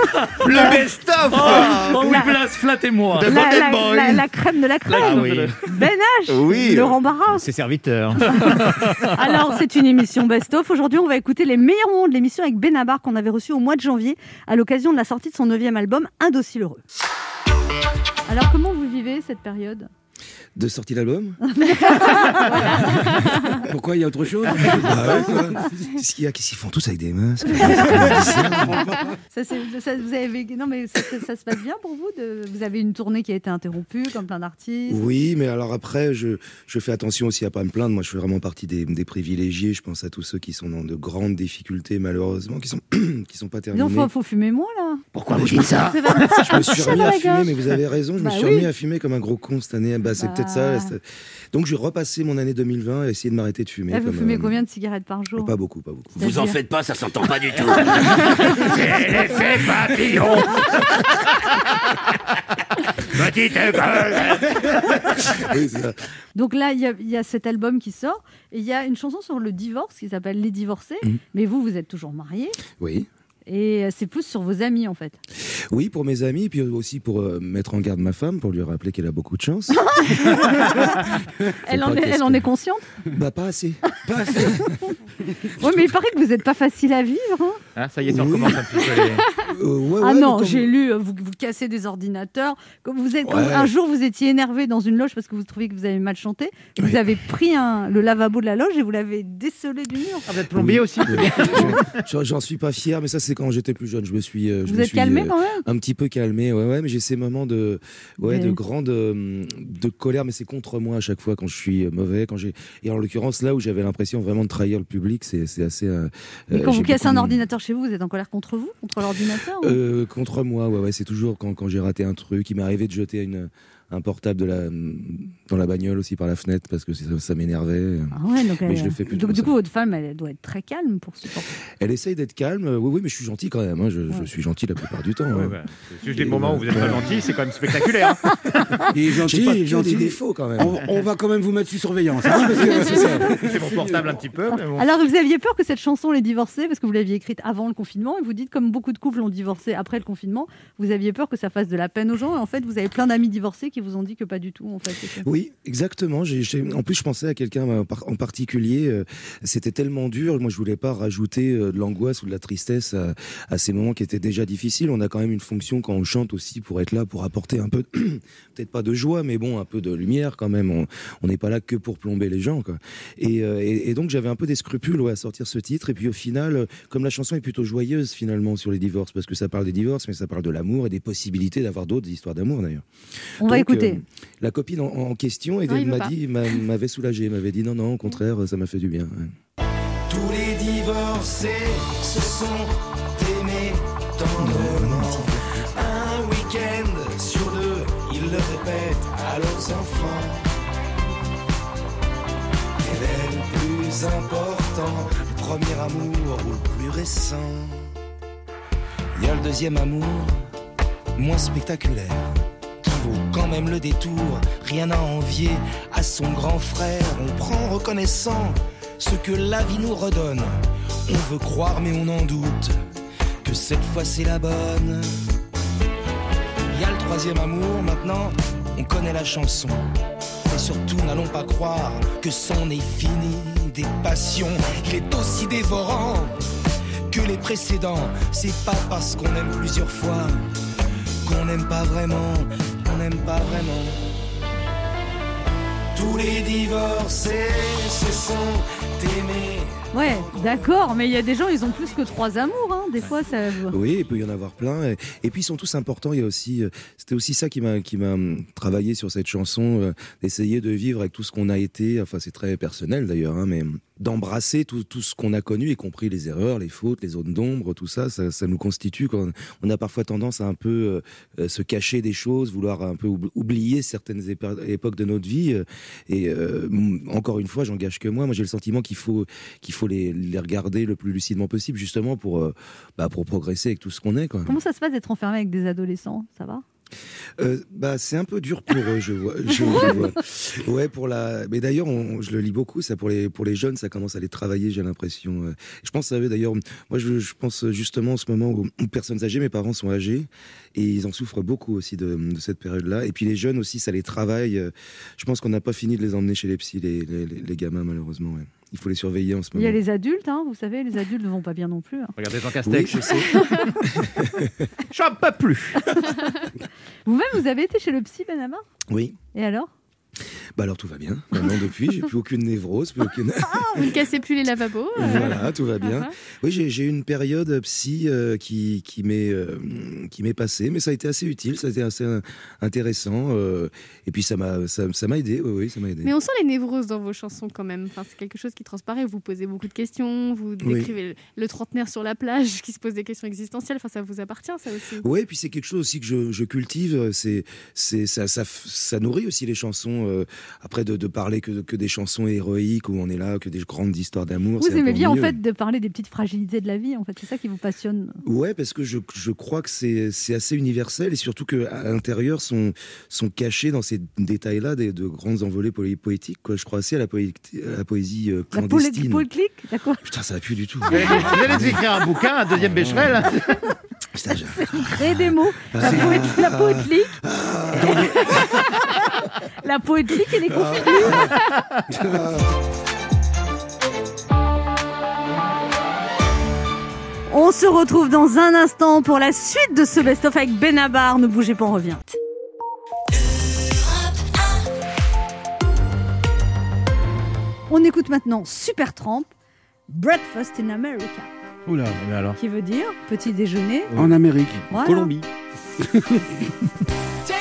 le best-of. Oh, oui, La- place, flattez-moi. la- Golden la- Boy. la- la crème de la crème. Ah oui. Ben H, Oui. Laurent Barra. Ses serviteurs. Alors, c'est une émission best-of. Aujourd'hui, on va écouter les meilleurs moments de l'émission avec Benabar qu'on avait reçu au mois de janvier à l'occasion de la sortie de son neuvième album, dossier heureux. Alors, comment vous vivez cette période? De sortie d'album Pourquoi il y a autre chose? Bah ouais. Qu'est-ce qu'il y a Qu'est-ce qu'ils font tous avec des masques? Ça, c'est- ça- vous avez, Non, mais ça, ça- ça se passe bien pour vous de, Vous avez une tournée qui a été interrompue, comme plein d'artistes? Oui, mais alors après, je, je fais attention aussi à pas me plaindre. Moi, je fais vraiment partie des, des privilégiés. Je pense à tous ceux qui sont dans de grandes difficultés, malheureusement, qui sont, qui sont pas terminés. Donc, faut, faut fumer moins, là. Pourquoi vous dites ça Je me suis remis à fumer, mais vous avez raison, je me Bah suis oui. remis à fumer comme un gros con cette année. Bah, c'est Bah. peut-être ça. c'est- Donc, je repassais mon année 2020 et essayer de m'arrêter de fumer. Eh, vous comme, fumez euh, combien de cigarettes par jour? Pas beaucoup, pas beaucoup. Vous en faites pas, ça s'entend pas du tout. C'est l'effet papillon. Petite gueule. Oui, ça. Donc là, il y, a- il y a cet album qui sort et il y a une chanson sur le divorce qui s'appelle Les divorcés. Mhm. Mais vous, vous êtes toujours marié Oui. Et euh, c'est plus sur vos amis en fait. Oui, pour mes amis, puis aussi pour euh, mettre en garde ma femme, pour lui rappeler qu'elle a beaucoup de chance. Elle en, est, qu'est-ce elle en que- est consciente bah, pas assez. Pas assez. Oui, mais il paraît que vous n'êtes pas facile à vivre. hein. Ah, ça y est, ça Oui. recommence un petit peu. les- Euh, ouais, ah ouais, non, comme- j'ai lu, vous, vous cassez des ordinateurs. Comme vous êtes, comme Ouais. un jour, vous étiez énervé dans une loge parce que vous trouviez que vous avez mal chanté. Vous Oui. avez pris un, le lavabo de la loge et vous l'avez décelé du mur. Ah, vous êtes plombier aussi Oui. J'en- J'en suis pas fier, mais ça, c'est quand j'étais plus jeune. Je me suis. euh, je Vous me êtes suis, calmé euh, quand même? un petit peu calmé, ouais, ouais, mais j'ai ces moments de, ouais, Mais- de grande, euh, de colère, mais c'est contre moi à chaque fois quand je suis mauvais, quand j'ai, et en l'occurrence là où j'avais l'impression vraiment de trahir le public, c'est, c'est assez. Mais euh, quand vous cassez beaucoup un ordinateur chez vous, vous êtes en colère contre vous? Contre l'ordinateur ou- contre moi, ouais, ouais, c'est toujours quand, quand j'ai raté un truc. Il m'est arrivé de jeter une, un portable de la, dans la bagnole aussi par la fenêtre parce que ça, ça m'énervait. Ah ouais, donc, Mais elle- je le fais plus donc du ça. coup, votre femme, elle doit être très calme pour supporter. Elle essaye d'être calme, euh, oui, oui, mais je suis gentil quand même. hein, Je, suis gentil la plupart du temps. Ouais, hein. bah, juste des Et moments où vous êtes pas gentil, c'est quand même spectaculaire. Il est gentil, pas il est gentil. des défauts quand même. On, on va quand même vous mettre sous surveillance. hein, C'est mon portable un petit peu. Mais bon. Alors, vous aviez peur que cette chanson les divorcés, parce que vous l'aviez écrite avant le confinement, et vous dites, comme beaucoup de couples ont divorcé après le confinement, vous aviez peur que ça fasse de la peine aux gens, et en fait, vous avez plein d'amis divorcés qui vous ont dit que pas du tout, en fait. c'est tout. Oui, exactement. En plus, je pensais à quelqu'un en par- en particulier. euh, C'était tellement dur. Moi, je voulais pas rajouter euh, de l'angoisse ou de la tristesse à, à ces moments qui étaient déjà difficiles. On a quand même une fonction quand on chante aussi pour être là, pour apporter un peu, peut-être pas de joie, mais bon, un peu de lumière quand même. On n'est pas là que pour plomber les gens. Quoi. Et, euh, et- et donc, j'avais un peu des scrupules ouais, à sortir ce titre. Et puis, au final, euh, comme la chanson est plutôt joyeuse finalement sur les divorces, parce que ça parle des divorces, mais ça parle de l'amour et des possibilités d'avoir d'autres histoires d'amour d'ailleurs. On va Donc, écouter. euh, la copine en, en question et Non, il m'a dit, m'a- m'avait soulagé, m'avait dit non, non, au contraire, ça m'a fait du bien. ouais. Tous les divorcés se sont aimés tendrement. Un week-end sur deux, ils le répètent à leurs enfants. Quel est le plus important Le premier amour ou le plus récent? Il y a le deuxième amour, moins spectaculaire. Vaut quand même le détour. Rien à envier à son grand frère. On prend reconnaissant ce que la vie nous redonne. On veut croire mais on en doute que cette fois c'est la bonne. Y a le troisième amour maintenant, on connaît la chanson. Et surtout n'allons pas croire que c'en est fini des passions. Il est aussi dévorant que les précédents. C'est pas parce qu'on aime plusieurs fois qu'on n'aime pas vraiment, qu'on n'aime pas vraiment. Tous les divorcés se sont aimés. Ouais, d'accord, mais il y a des gens, ils ont plus que trois amours, hein. Des fois, ça. Oui, il peut y en avoir plein. Et, et puis ils sont tous importants. Il y a aussi, euh, c'était aussi ça qui m'a qui m'a hum, travaillé sur cette chanson, euh, d'essayer de vivre avec tout ce qu'on a été. Enfin, c'est très personnel d'ailleurs, hein, mais hum, d'embrasser tout, tout ce qu'on a connu, y compris les erreurs, les fautes, les zones d'ombre, tout ça, ça, nous constitue. Quand on a parfois tendance à un peu euh, se cacher des choses, vouloir un peu oub- oublier certaines époques de notre vie. euh, Et euh, encore une fois, j'engage que moi. Moi, j'ai le sentiment qu'il faut faut les, regarder le plus lucidement possible, justement pour bah, pour progresser avec tout ce qu'on est. Comment ça se passe d'être enfermé avec des adolescents? Ça va? Euh, bah, c'est un peu dur pour eux, je vois. Je, je vois. Ouais, pour la. Mais d'ailleurs, on- je le lis beaucoup. Ça pour les pour les jeunes, ça commence à les travailler. J'ai l'impression. euh. Je pense, vous savez, d'ailleurs, moi, je, je pense justement en ce moment aux aux personnes âgées. Mes parents sont âgés et ils en souffrent beaucoup aussi de, de cette période-là. Et puis les jeunes aussi, ça les travaille. Euh, Je pense qu'on n'a pas fini de les emmener chez les psys, les, les, les- les gamins, malheureusement. ouais. Il faut les surveiller en ce Il moment. y a les adultes, hein, vous savez, les adultes ne vont pas bien non plus. hein. Regardez Jean Oui, Castex. je sais. J'en peux plus. Vous-même, vous avez été chez le psy, Benama Oui. Et alors? Bah alors tout va bien. Maintenant depuis, j'ai plus aucune névrose, plus aucune. Vous ne cassez plus les lavabos euh. Voilà, tout va bien. Oui, j'ai eu une période psy euh, qui, qui m'est euh, qui m'est passée, mais ça a été assez utile, ça a été assez intéressant. et puis ça m'a ça ça m'a aidé, oui, oui, ça m'a aidé. Mais on sent les névroses dans vos chansons quand même. Enfin, c'est quelque chose qui transparaît. Vous posez beaucoup de questions. Vous Oui. décrivez le, le trentenaire sur la plage qui se pose des questions existentielles. Enfin, ça vous appartient, ça aussi. Ouais, et puis c'est quelque chose aussi que je, je cultive. C'est, c'est, ça, ça nourrit aussi les chansons. Euh, après de, de parler que, que des chansons héroïques où on est là, que des grandes histoires d'amour. Vous c'est aimez bien, en fait, de parler des petites fragilités de la vie, en fait. C'est ça qui vous passionne. Ouais, parce que je, je crois que c'est c'est assez universel et surtout qu'à l'intérieur sont, sont cachés dans ces détails-là des, de grandes envolées poé- poétiques. Quoi. Je crois assez à la, poé- à la poésie euh, La clandestine. politique, d'accord Putain, ça va plus du tout. Vous allez écrire un bouquin, un deuxième Becherel Putain, je- Créer des mots. La, poét la poétlique. la poétlique et les confitures. On se retrouve dans un instant pour la suite de ce best-of avec Benabar. Ne bougez pas, on revient. On écoute maintenant Supertramp, Breakfast in America, Oula. Mais alors qui veut dire petit déjeuner. En Amérique. Voilà. Colombie.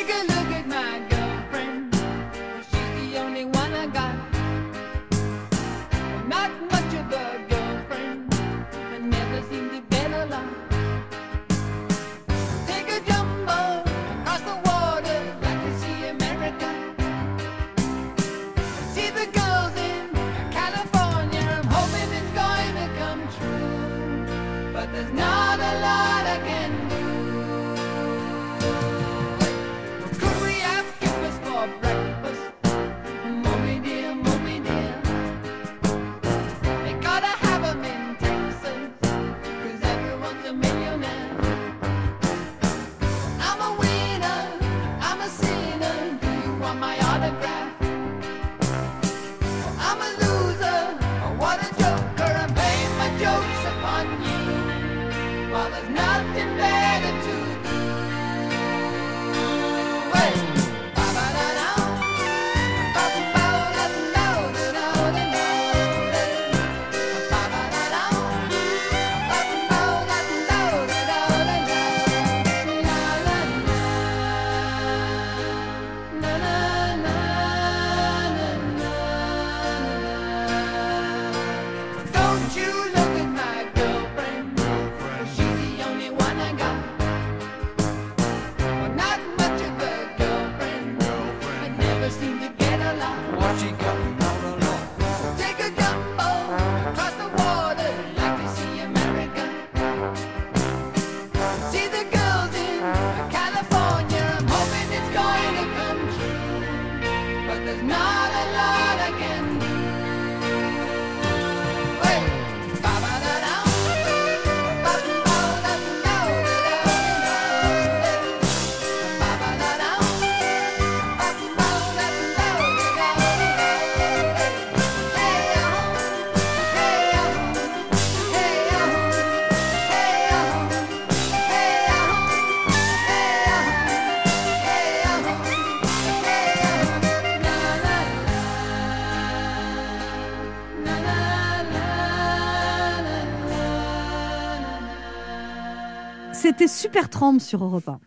Super Tramp sur Europe 1.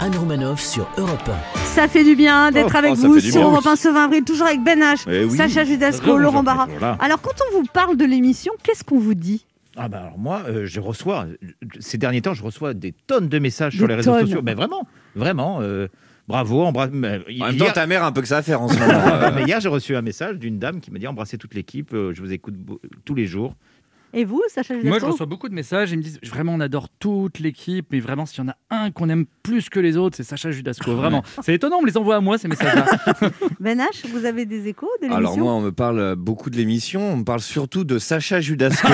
Anne Romanoff sur Europe Ça fait du bien d'être Oh, avec oh, vous sur bien, Europe oui. 1 ce 20 avril, toujours avec Ben H, Eh oui. Sacha Judasco, Bonjour, Laurent Barra. voilà. Alors, quand on vous parle de l'émission, qu'est-ce qu'on vous dit? Ah bah alors moi, euh, je reçois, ces derniers temps, je reçois des tonnes de messages Des sur les réseaux tonnes. sociaux. Mais vraiment, vraiment, euh, bravo, embrasse. mais, En même temps, ta mère a un peu que ça à faire en ce moment. euh. mais hier, j'ai reçu un message d'une dame qui m'a dit embrassez toute l'équipe, euh, je vous écoute tous les jours. Et vous, Sacha Judasco Moi, je reçois beaucoup de messages. Ils me disent vraiment, on adore toute l'équipe, mais vraiment, s'il y en a un qu'on aime plus que les autres, c'est Sacha Judasco. Vraiment. C'est étonnant, on me les envoie à moi, ces messages-là. Ben H, vous avez des échos de l'émission Alors moi, on me parle beaucoup de l'émission, on me parle surtout de Sacha Judasco.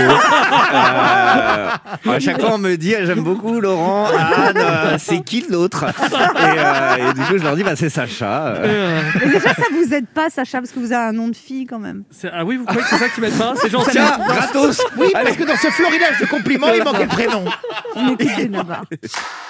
Euh, à chaque fois, on me dit, ah, j'aime beaucoup Laurent, Anne, euh, c'est qui l'autre? Et, euh, et du coup, je leur dis, bah, c'est Sacha. Euh, Mais déjà, ça vous aide pas, Sacha, parce que vous avez un nom de fille quand même. Ah oui, vous croyez que c'est ça qui m'aide pas? C'est gentil. Tiens, gratos Oui, parce que dans ce florilège de compliments, il manquait le prénom.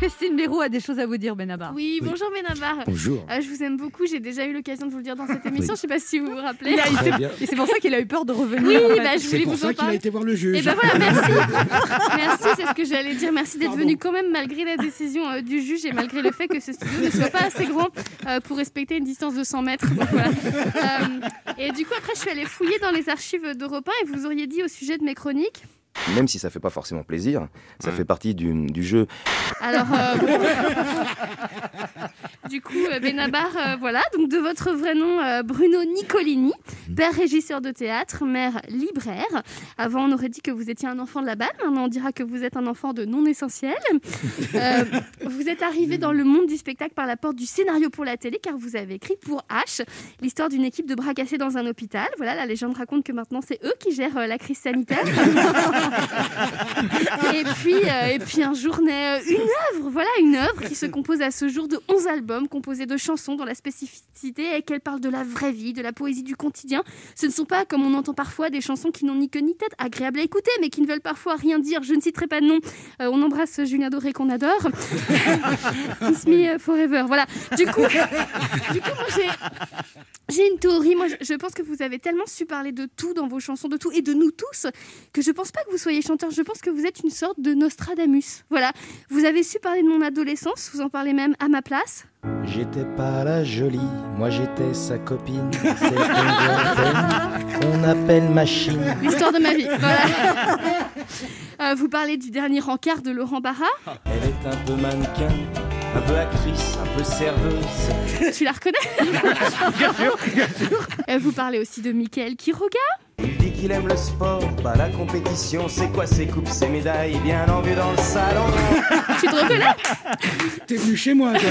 Christine Béroux a des choses à vous dire, Benabar. Oui, bonjour Benabar. Bonjour. Euh, je vous aime beaucoup. J'ai déjà eu l'occasion de vous le dire dans cette émission. Je sais pas si vous vous rappelez. Il a- il. Et c'est pour ça qu'il a eu peur de revenir. Oui, en fait. bah, je C'est voulais pour vous ça en qu'il a parler. été voir le juge. Et ben voilà, merci. merci, c'est ce que j'allais dire. Merci d'être venu quand même malgré la décision euh, du juge et malgré le fait que ce studio ne soit pas assez grand euh, pour respecter une distance de 100 mètres. Donc, voilà. Euh, et du coup, après, je suis allée fouiller dans les archives d'Europe 1 et vous auriez dit au sujet de mes chroniques. Même si ça fait pas forcément plaisir, ça fait partie du, du jeu. Alors, euh, du coup, euh, Benabar, euh, voilà, donc de votre vrai nom, euh, Bruno Nicolini, père régisseur de théâtre, mère libraire. Avant, on aurait dit que vous étiez un enfant de la balle, maintenant on dira que vous êtes un enfant de non essentiel. Euh, vous êtes arrivé dans le monde du spectacle par la porte du scénario pour la télé, car vous avez écrit pour H l'histoire d'une équipe de bras cassés dans un hôpital. Voilà, la légende raconte que maintenant c'est eux qui gèrent euh, la crise sanitaire. et puis, euh, et puis un jour naît euh, une œuvre, voilà, une œuvre qui se compose à ce jour de 11 albums composés de chansons dont la spécificité est qu'elles parlent de la vraie vie, de la poésie du quotidien. Ce ne sont pas, comme on entend parfois, des chansons qui n'ont ni queue ni tête, agréables à écouter, mais qui ne veulent parfois rien dire. Je ne citerai pas de nom. Euh, on embrasse Julien Doré qu'on adore. Kiss me forever. Voilà. Du coup, du coup moi, j'ai. J'ai une théorie, moi je, je pense que vous avez tellement su parler de tout dans vos chansons, de tout et de nous tous, que je pense pas que vous soyez chanteur, je pense que vous êtes une sorte de Nostradamus. Voilà, vous avez su parler de mon adolescence, vous en parlez même à ma place. J'étais pas la jolie, moi j'étais sa copine, peine, qu'on appelle machine. L'histoire de ma vie, voilà. Euh, vous parlez du dernier rencard de Laurent Barra, Elle est un peu mannequin, un peu actrice, un peu serveuse. tu la reconnais? Bien sûr, bien sûr. Euh, Vous parlez aussi de Michael Quiroga, Il dit qu'il aime le sport, pas la compétition, c'est quoi ses coupes, ses médailles, bien en vue dans le salon. tu te reconnais T'es venu chez moi, toi.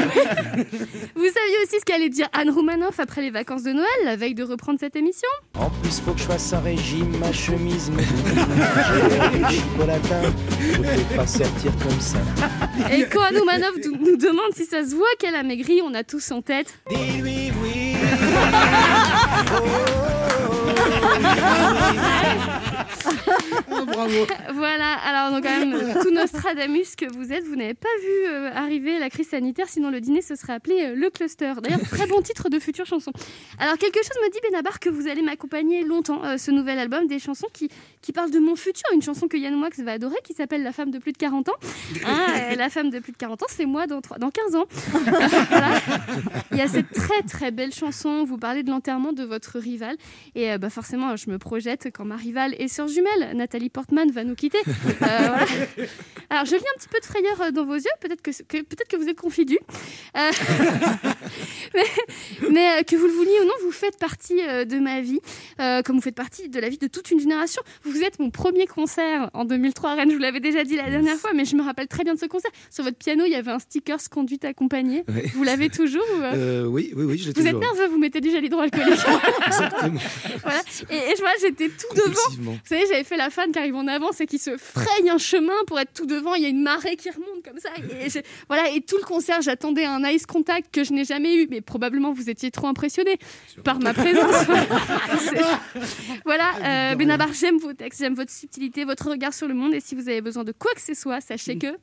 Vous saviez aussi ce qu'allait dire Anne Roumanoff après les vacances de Noël, la veille de reprendre cette émission En plus, faut que je fasse un régime, ma chemise me faut peut-être pas sortir comme ça. Et quand Anne Roumanoff nous nous demande si ça se voit qu'elle a maigri, on a tous en tête. Dis-lui oui. はい。bravo. Voilà, alors donc quand même, tout Nostradamus que vous êtes, vous n'avez pas vu euh, arriver la crise sanitaire, sinon le dîner se serait appelé euh, Le Cluster. D'ailleurs, très bon titre de future chanson. Alors, quelque chose me dit, Benabar, que vous allez m'accompagner longtemps, euh, ce nouvel album, des chansons qui, qui parlent de mon futur, une chanson que Yann Moix va adorer, qui s'appelle La femme de plus de 40 ans. Hein, euh, la femme de plus de 40 ans, c'est moi dans, trois- dans 15 ans. Voilà. Il y a cette très très belle chanson, vous parlez de l'enterrement de votre rival, et bah, forcément, je me projette quand ma rivale est sœur jumelle, Nathalie Portman va nous quitter. Euh, voilà. Alors, je lis un petit peu de frayeur euh, dans vos yeux, peut-être que, que- peut-être que vous êtes confidus. Euh, mais mais, que vous le vouliez ou non, vous faites partie de ma vie, comme vous faites partie de la vie de toute une génération. Vous êtes mon premier concert en 2003 à Rennes, je vous l'avais déjà dit la dernière fois, mais je me rappelle très bien de ce concert. Sur votre piano, il y avait un sticker conduite accompagnée. Vous l'avez toujours ou, euh, oui, oui, oui, je Vous êtes nerveux, vous mettez du gel hydroalcoolique. Exactement. voilà. Et, et je vois, j'étais tout devant. Vous savez, j'avais fait la fan qui arrive en avance et qui se fraye un chemin pour être tout devant. Il y a une marée qui remonte comme ça. Et voilà. Et tout le concert, j'attendais un ice contact que je n'ai jamais eu. Mais probablement, vous étiez trop impressionné par ma présence. Voilà. Euh, Benabar, j'aime vos textes, j'aime votre subtilité, votre regard sur le monde. Et si vous avez besoin de quoi que ce soit, sachez que.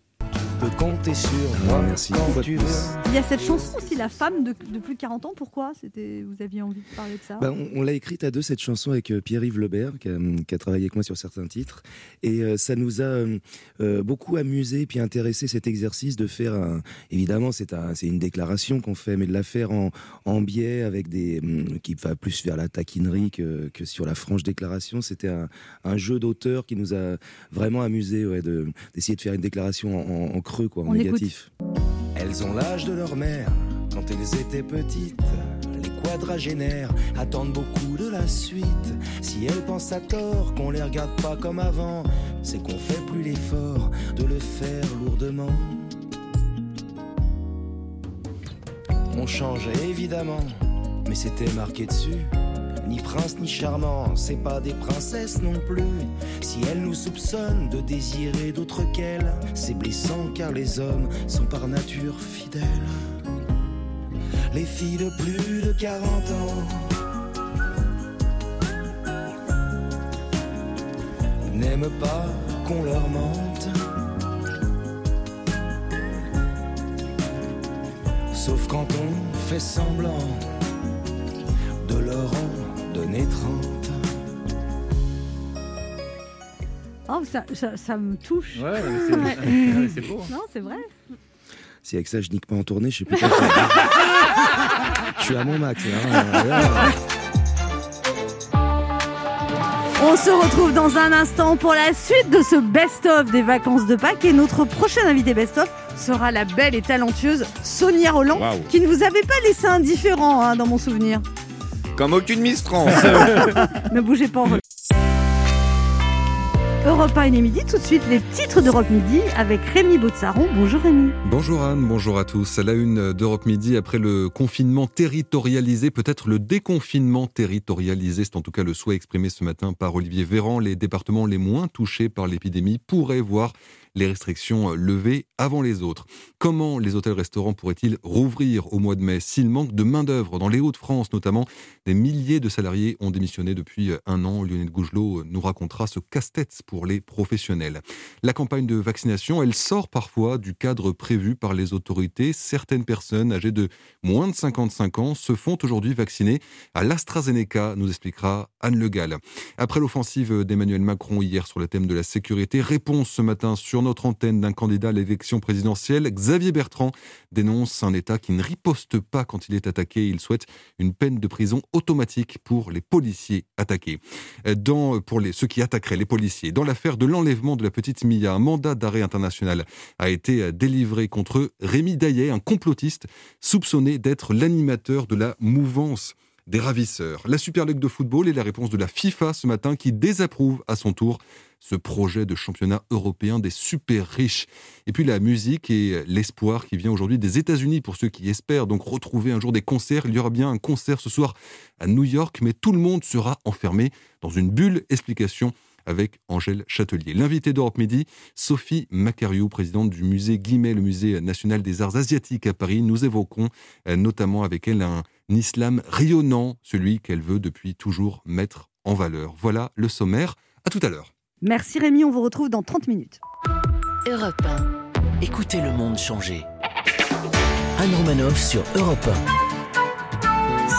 Peux compter sur moi merci. quand de tu veux. Il y a cette chanson aussi, La femme de, de plus de 40 ans. Pourquoi C'était, Vous aviez envie de parler de ça? Bah, on on l'a écrite à deux, cette chanson, avec euh, Pierre-Yves Lebert, qui a, qui a travaillé avec moi sur certains titres. Et euh, ça nous a euh, euh, beaucoup amusé, puis intéressé cet exercice de faire, un, évidemment, c'est un, c'est une déclaration qu'on fait, mais de la faire en, en biais, avec des, hum, qui va plus vers la taquinerie que, que sur la franche déclaration. C'était un, un jeu d'auteur qui nous a vraiment amusé, ouais, de, d'essayer de faire une déclaration en, en- en creux, quoi, en On négatif. Elles ont l'âge de leur mère quand elles étaient petites. Les quadragénaires attendent beaucoup de la suite. Si elles pensent à tort qu'on les regarde pas comme avant, c'est qu'on fait plus l'effort de le faire lourdement. On change évidemment, mais c'était marqué dessus. Ni prince ni charmant, c'est pas des princesses non plus. Si elles nous soupçonnent de désirer d'autres qu'elles, c'est blessant car les hommes sont par nature fidèles. Les filles de plus de 40 ans n'aiment pas qu'on leur mente. Sauf quand on fait semblant de leur en donner 30. Oh, ça, ça, ça me touche. Ouais, c'est- ouais, beau. Non, c'est vrai. Si avec ça je nique pas en tournée, je sais plus quoi faire. Je suis à mon max. hein. On se retrouve dans un instant pour la suite de ce best-of des vacances de Pâques. Et notre prochaine invitée best-of sera la belle et talentueuse Sonia Roland, qui ne vous avait pas laissé indifférent hein, dans mon souvenir. Comme aucune Miss France. ne bougez pas. revient. Europe 1 et midi, tout de suite les titres d'Europe Midi avec Rémi Botsaron. Bonjour Rémi. Bonjour Anne, bonjour à tous. À la une d'Europe Midi, après le confinement territorialisé, peut-être le déconfinement territorialisé, c'est en tout cas le souhait exprimé ce matin par Olivier Véran. Les départements les moins touchés par l'épidémie pourraient voir les restrictions levées avant les autres. Comment les hôtels-restaurants pourraient-ils rouvrir au mois de mai s'il manque de main-d'œuvre dans les Hauts-de-France notamment? Des milliers de salariés ont démissionné depuis un an. Lionel Gougelot nous racontera ce casse-tête pour les professionnels. La campagne de vaccination, elle sort parfois du cadre prévu par les autorités. Certaines personnes âgées de moins de 55 ans se font aujourd'hui vacciner à l'AstraZeneca, nous expliquera Anne Le Gall. Après l'offensive d'Emmanuel Macron hier sur le thème de la sécurité, réponse ce matin sur notre antenne d'un candidat à l'élection présidentielle. Xavier Bertrand dénonce un État qui ne riposte pas quand il est attaqué. Il souhaite une peine de prison automatique pour les policiers attaqués. Dans, pour ceux qui attaqueraient les policiers. Dans l'affaire de l'enlèvement de la petite Mia, un mandat d'arrêt international a été délivré contre Rémi Daillet, un complotiste soupçonné d'être l'animateur de la mouvance des ravisseurs. La Super League de football et la réponse de la FIFA ce matin qui désapprouve à son tour ce projet de championnat européen des super riches. Et puis la musique et l'espoir qui vient aujourd'hui des États-Unis pour ceux qui espèrent donc retrouver un jour des concerts. Il y aura bien un concert ce soir à New York, mais tout le monde sera enfermé dans une bulle. Explication avec Angèle Châtelier. L'invité d'Europe Midi, Sophie Macariou, présidente du musée Guimet, le musée national des arts asiatiques à Paris. Nous évoquons euh, notamment avec elle un islam rayonnant, celui qu'elle veut depuis toujours mettre en valeur. Voilà le sommaire. À tout à l'heure. Merci Rémi, on vous retrouve dans 30 minutes. Europe 1. Écoutez le monde changer. Anne Romanoff sur Europe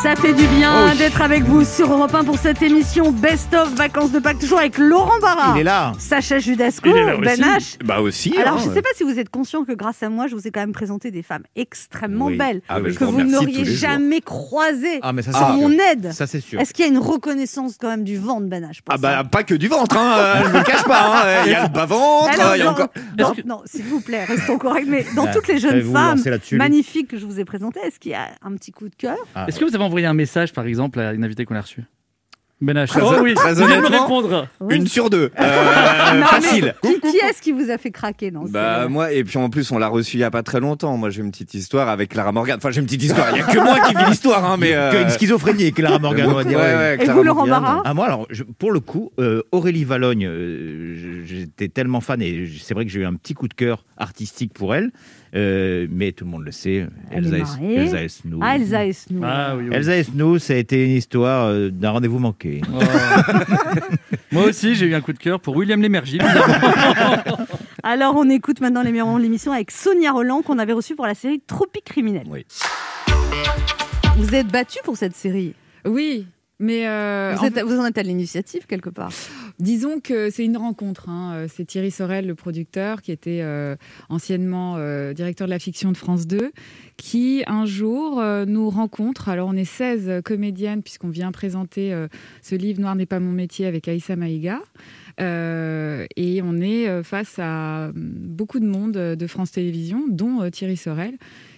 Ça fait du bien Oh. d'être avec vous sur Europe 1 pour cette émission Best of Vacances de Pâques, toujours avec Laurent Barra. Il est là. Sacha Judasco, Il est là Ben. H. Bah aussi, Alors, hein. je ne sais pas si vous êtes conscient que grâce à moi, je vous ai quand même présenté des femmes extrêmement Oui. belles, Ah, que vous n'auriez jamais croisées Ah, mais ça, c'est mon aide. Ça, c'est sûr. Est-ce qu'il y a une reconnaissance quand même du vent de Ben H Ah bah pas que du ventre, hein, euh, je vous le cache pas. hein, Il y a le bas-ventre, Alors, il y a non, encore. non, non, s'il vous plaît, restons corrects. Mais dans Ah, toutes les jeunes femmes magnifiques que je vous ai présentées, est-ce qu'il y a un petit coup de cœur? Est-ce que vous avez envoyé un message, par exemple, à une invitée qu'on a reçue Ben H. Oh oui, très vous répondre. une sur deux. Euh, Non, mais facile. Qui, qui est-ce qui vous a fait craquer dans ce- Bah moi et puis en plus on l'a reçu il y a pas très longtemps. Moi j'ai une petite histoire avec Clara Morgan. Enfin j'ai une petite histoire. Il y a que moi qui vis l'histoire hein mais euh... Une schizophrénie, Clara Morgan, on va dire. Ouais, ouais, Clara Morgan. Ah, moi, alors, je- pour le coup, euh, Aurélie Valogne, euh, j'étais tellement fan et c'est vrai que j'ai eu un petit coup de cœur artistique pour elle. euh, mais tout le monde le sait, Elle Elsa, est Es-. Elsa Esnou. Ah, Elsa Esnou. Ah oui, oui. Elsa Esnou, ça a été une histoire euh, d'un rendez-vous manqué. Moi aussi, j'ai eu un coup de cœur pour William Lémergie. Alors, on écoute maintenant les meilleurs moments de l'émission avec Sonia Roland qu'on avait reçue pour la série Tropique criminel. Vous êtes battu pour cette série? Oui, mais euh, vous, en êtes- vous en êtes à l'initiative quelque part. Disons que c'est une rencontre. hein. Euh, C'est Thierry Sorel, le producteur, qui était euh, anciennement euh, directeur de la fiction de France 2, qui un jour nous rencontre. Alors on est 16 comédiennes puisqu'on vient présenter ce livre Noir n'est pas mon métier avec Aïssa Maïga. Et on est face à hum, beaucoup de monde de France Télévisions, dont Thierry Sorel.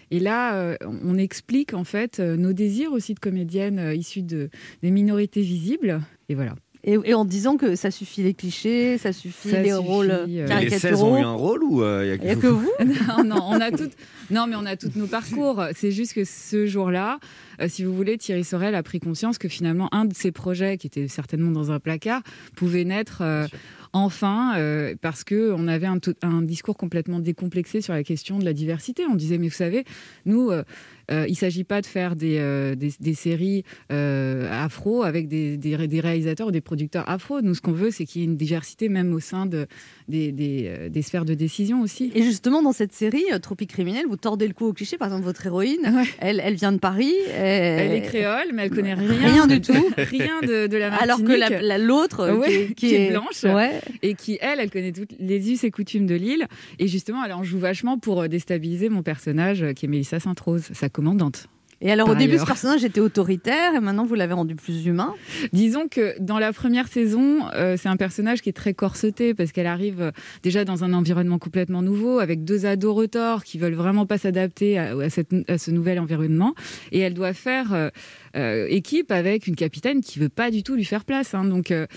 Et là, on explique en fait nos désirs aussi de comédiennes issues de, des minorités visibles. Et voilà. Et, et en disant que ça suffit les clichés, ça suffit Ça les suffit, rôles euh, Les 16 caricaturaux. ont eu un rôle ou euh, il y a que vous non, non, on a toutes, non, mais on a toutes nos parcours. C'est juste que ce jour-là, euh, si vous voulez, Thierry Sorel a pris conscience que finalement, un de ses projets, qui était certainement dans un placard, pouvait naître euh, enfin euh, parce que on avait un, discours complètement décomplexé sur la question de la diversité. On disait, mais vous savez, nous. euh, euh, il ne s'agit pas de faire des, euh, des, des séries euh, afro avec des, des, ré- des réalisateurs ou des producteurs afro. Nous, ce qu'on veut, c'est qu'il y ait une diversité même au sein de, des, des, des sphères de décision aussi. Et justement, dans cette série, Tropique criminel, vous tordez le cou au cliché. Par exemple, votre héroïne, elle, elle vient de Paris. Elle est créole, mais elle connaît rien, Rien du tout. rien de, de la Martinique. Alors que la- la- l'autre, Ouais, qui est- qui est- blanche, Ouais. et qui elle, elle connaît toutes les us et coutumes de l'île, et justement, elle en joue vachement pour déstabiliser mon personnage, qui est Mélissa Sainte-Rose, sa commandante. Et alors, au début, ailleurs. ce personnage était autoritaire et maintenant, vous l'avez rendu plus humain. Disons que dans la première saison, euh, c'est un personnage qui est très corseté parce qu'elle arrive euh, déjà dans un environnement complètement nouveau avec deux ados retors qui veulent vraiment pas s'adapter à, à cette- à ce nouvel environnement et elle doit faire euh, euh, équipe avec une capitaine qui veut pas du tout lui faire place. hein. Donc euh,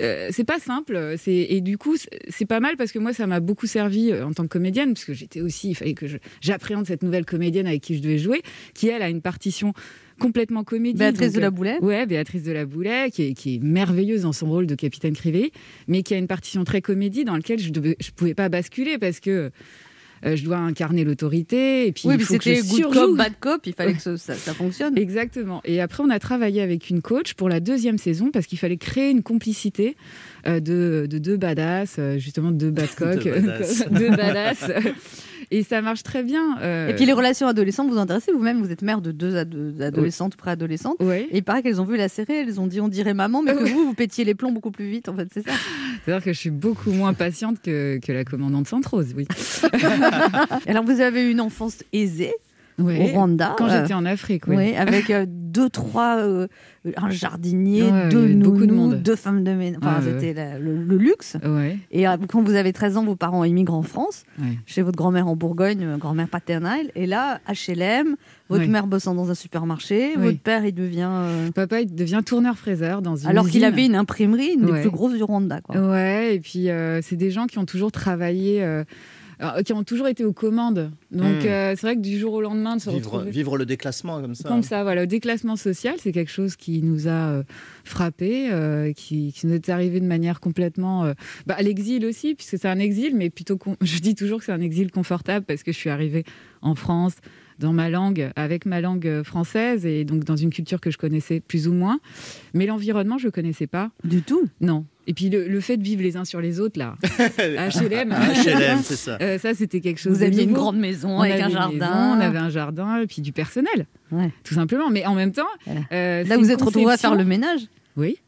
euh, c'est pas simple. Et du coup c'est- pas mal parce que moi ça m'a beaucoup servi euh, en tant que comédienne parce que j'étais aussi il fallait que j'appréhende cette nouvelle comédienne avec qui je devais jouer qui elle a une partition complètement comédie. Béatrice Donc, de la Boulay. Ouais, Béatrice de la Boulay, qui est, qui est merveilleuse dans son rôle de capitaine Crivet, mais qui a une partition très comédie dans laquelle je ne pouvais pas basculer parce que euh, je dois incarner l'autorité et puis oui, il mais faut que je c'était good cop, bad cop. Il fallait que ce- ça, ça fonctionne. Exactement. Et après, on a travaillé avec une coach pour la deuxième saison parce qu'il fallait créer une complicité euh, de, de deux badass, euh, justement deux bad coq, Deux badass. Et ça marche très bien. euh, Et puis les relations adolescentes vous intéressent vous-même. Vous êtes mère de deux ado- adolescentes, préadolescentes. Ouais. Et il paraît qu'elles ont vu la série, elles ont dit on dirait maman, mais que vous, vous pétiez les plombs beaucoup plus vite. En fait, c'est ça. C'est-à-dire que je suis beaucoup moins patiente que, que la commandante Sainte-Rose, oui. Alors vous avez eu une enfance aisée. Ouais. Au Rwanda. Quand euh, j'étais en Afrique, oui. oui, avec euh, deux, trois, euh, un jardinier, Ouais, deux de nounous, monde. deux femmes de ménage. Enfin, c'était le, le luxe. Ouais. Et quand vous avez 13 ans, vos parents immigrent en France, chez votre grand-mère en Bourgogne, grand-mère paternelle. Et là, HLM, votre mère bossant dans un supermarché, Oui. votre père, il devient. euh, Papa, il devient tourneur-fraiseur dans une alors qu'il avait une imprimerie, une des plus grosses du Rwanda. Quoi. Ouais, et puis euh, c'est des gens qui ont toujours travaillé, euh, alors, qui ont toujours été aux commandes. Donc Hmm. euh, c'est vrai que du jour au lendemain de se Vivre, retrouver vivre le déclassement comme ça. comme ça, voilà, le déclassement social, c'est quelque chose qui nous a euh, frappé, euh, qui, qui nous est arrivé de manière complètement, euh, bah, à l'exil aussi, puisque c'est un exil, mais plutôt, con- je dis toujours que c'est un exil confortable parce que je suis arrivée en France dans ma langue, avec ma langue française et donc dans une culture que je connaissais plus ou moins, mais l'environnement je connaissais pas du tout? Non. Et puis le, le fait de vivre les uns sur les autres là, à HLM, HLM, c'est ça. Euh, ça c'était quelque chose. Vous aviez une grande maison On avec avait un une jardin. maison, on avait un jardin et puis du personnel, tout simplement. Mais en même temps, euh, Là, vous êtes retrouvé à faire le ménage. Oui.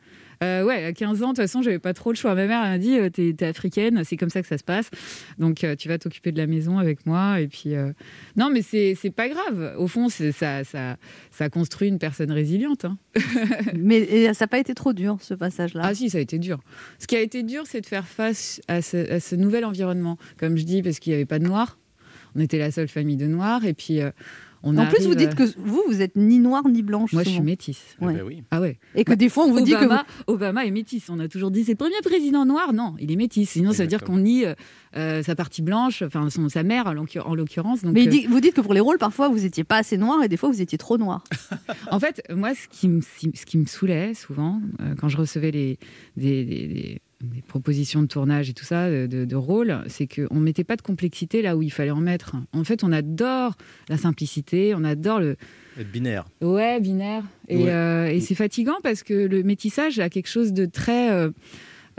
Euh, ouais, à 15 ans, de toute façon, j'avais pas trop le choix. Ma mère m'a dit euh, T'es t'es africaine, c'est comme ça que ça se passe. Donc, euh, tu vas t'occuper de la maison avec moi. Et puis, euh, non, mais c'est c'est pas grave. Au fond, c'est- ça, ça, ça construit une personne résiliente. hein. Mais ça n'a pas été trop dur, ce passage-là? Ah si, ça a été dur. Ce qui a été dur, c'est de faire face à ce, à ce nouvel environnement. Comme je dis, parce qu'il n'y avait pas de noirs. On était la seule famille de noirs. Et puis, euh, on en plus, vous dites que vous, vous êtes ni noire ni blanche. Moi, je suis métisse. Ouais. Ah ouais. Et que des fois, on vous dit que Obama, Obama est métis. On a toujours dit c'est le premier président noir. Non, il est métis. Sinon, ça veut dire qu'on nie euh, euh, sa partie blanche, enfin son, sa mère en l'occur- en l'occurrence. Donc, Mais euh, dit- vous dites que pour les rôles, parfois, vous étiez pas assez noir et des fois, vous étiez trop noir. En fait, moi, ce qui me, ce qui me saoulait souvent, euh, quand je recevais les, des, des- des- des propositions de tournage et tout ça, de, de, rôle, c'est qu'on ne mettait pas de complexité là où il fallait en mettre. En fait, on adore la simplicité, on adore le. Être binaire. Ouais, binaire. Et, Ouais. euh, et c'est fatigant parce que le métissage a quelque chose de très, euh,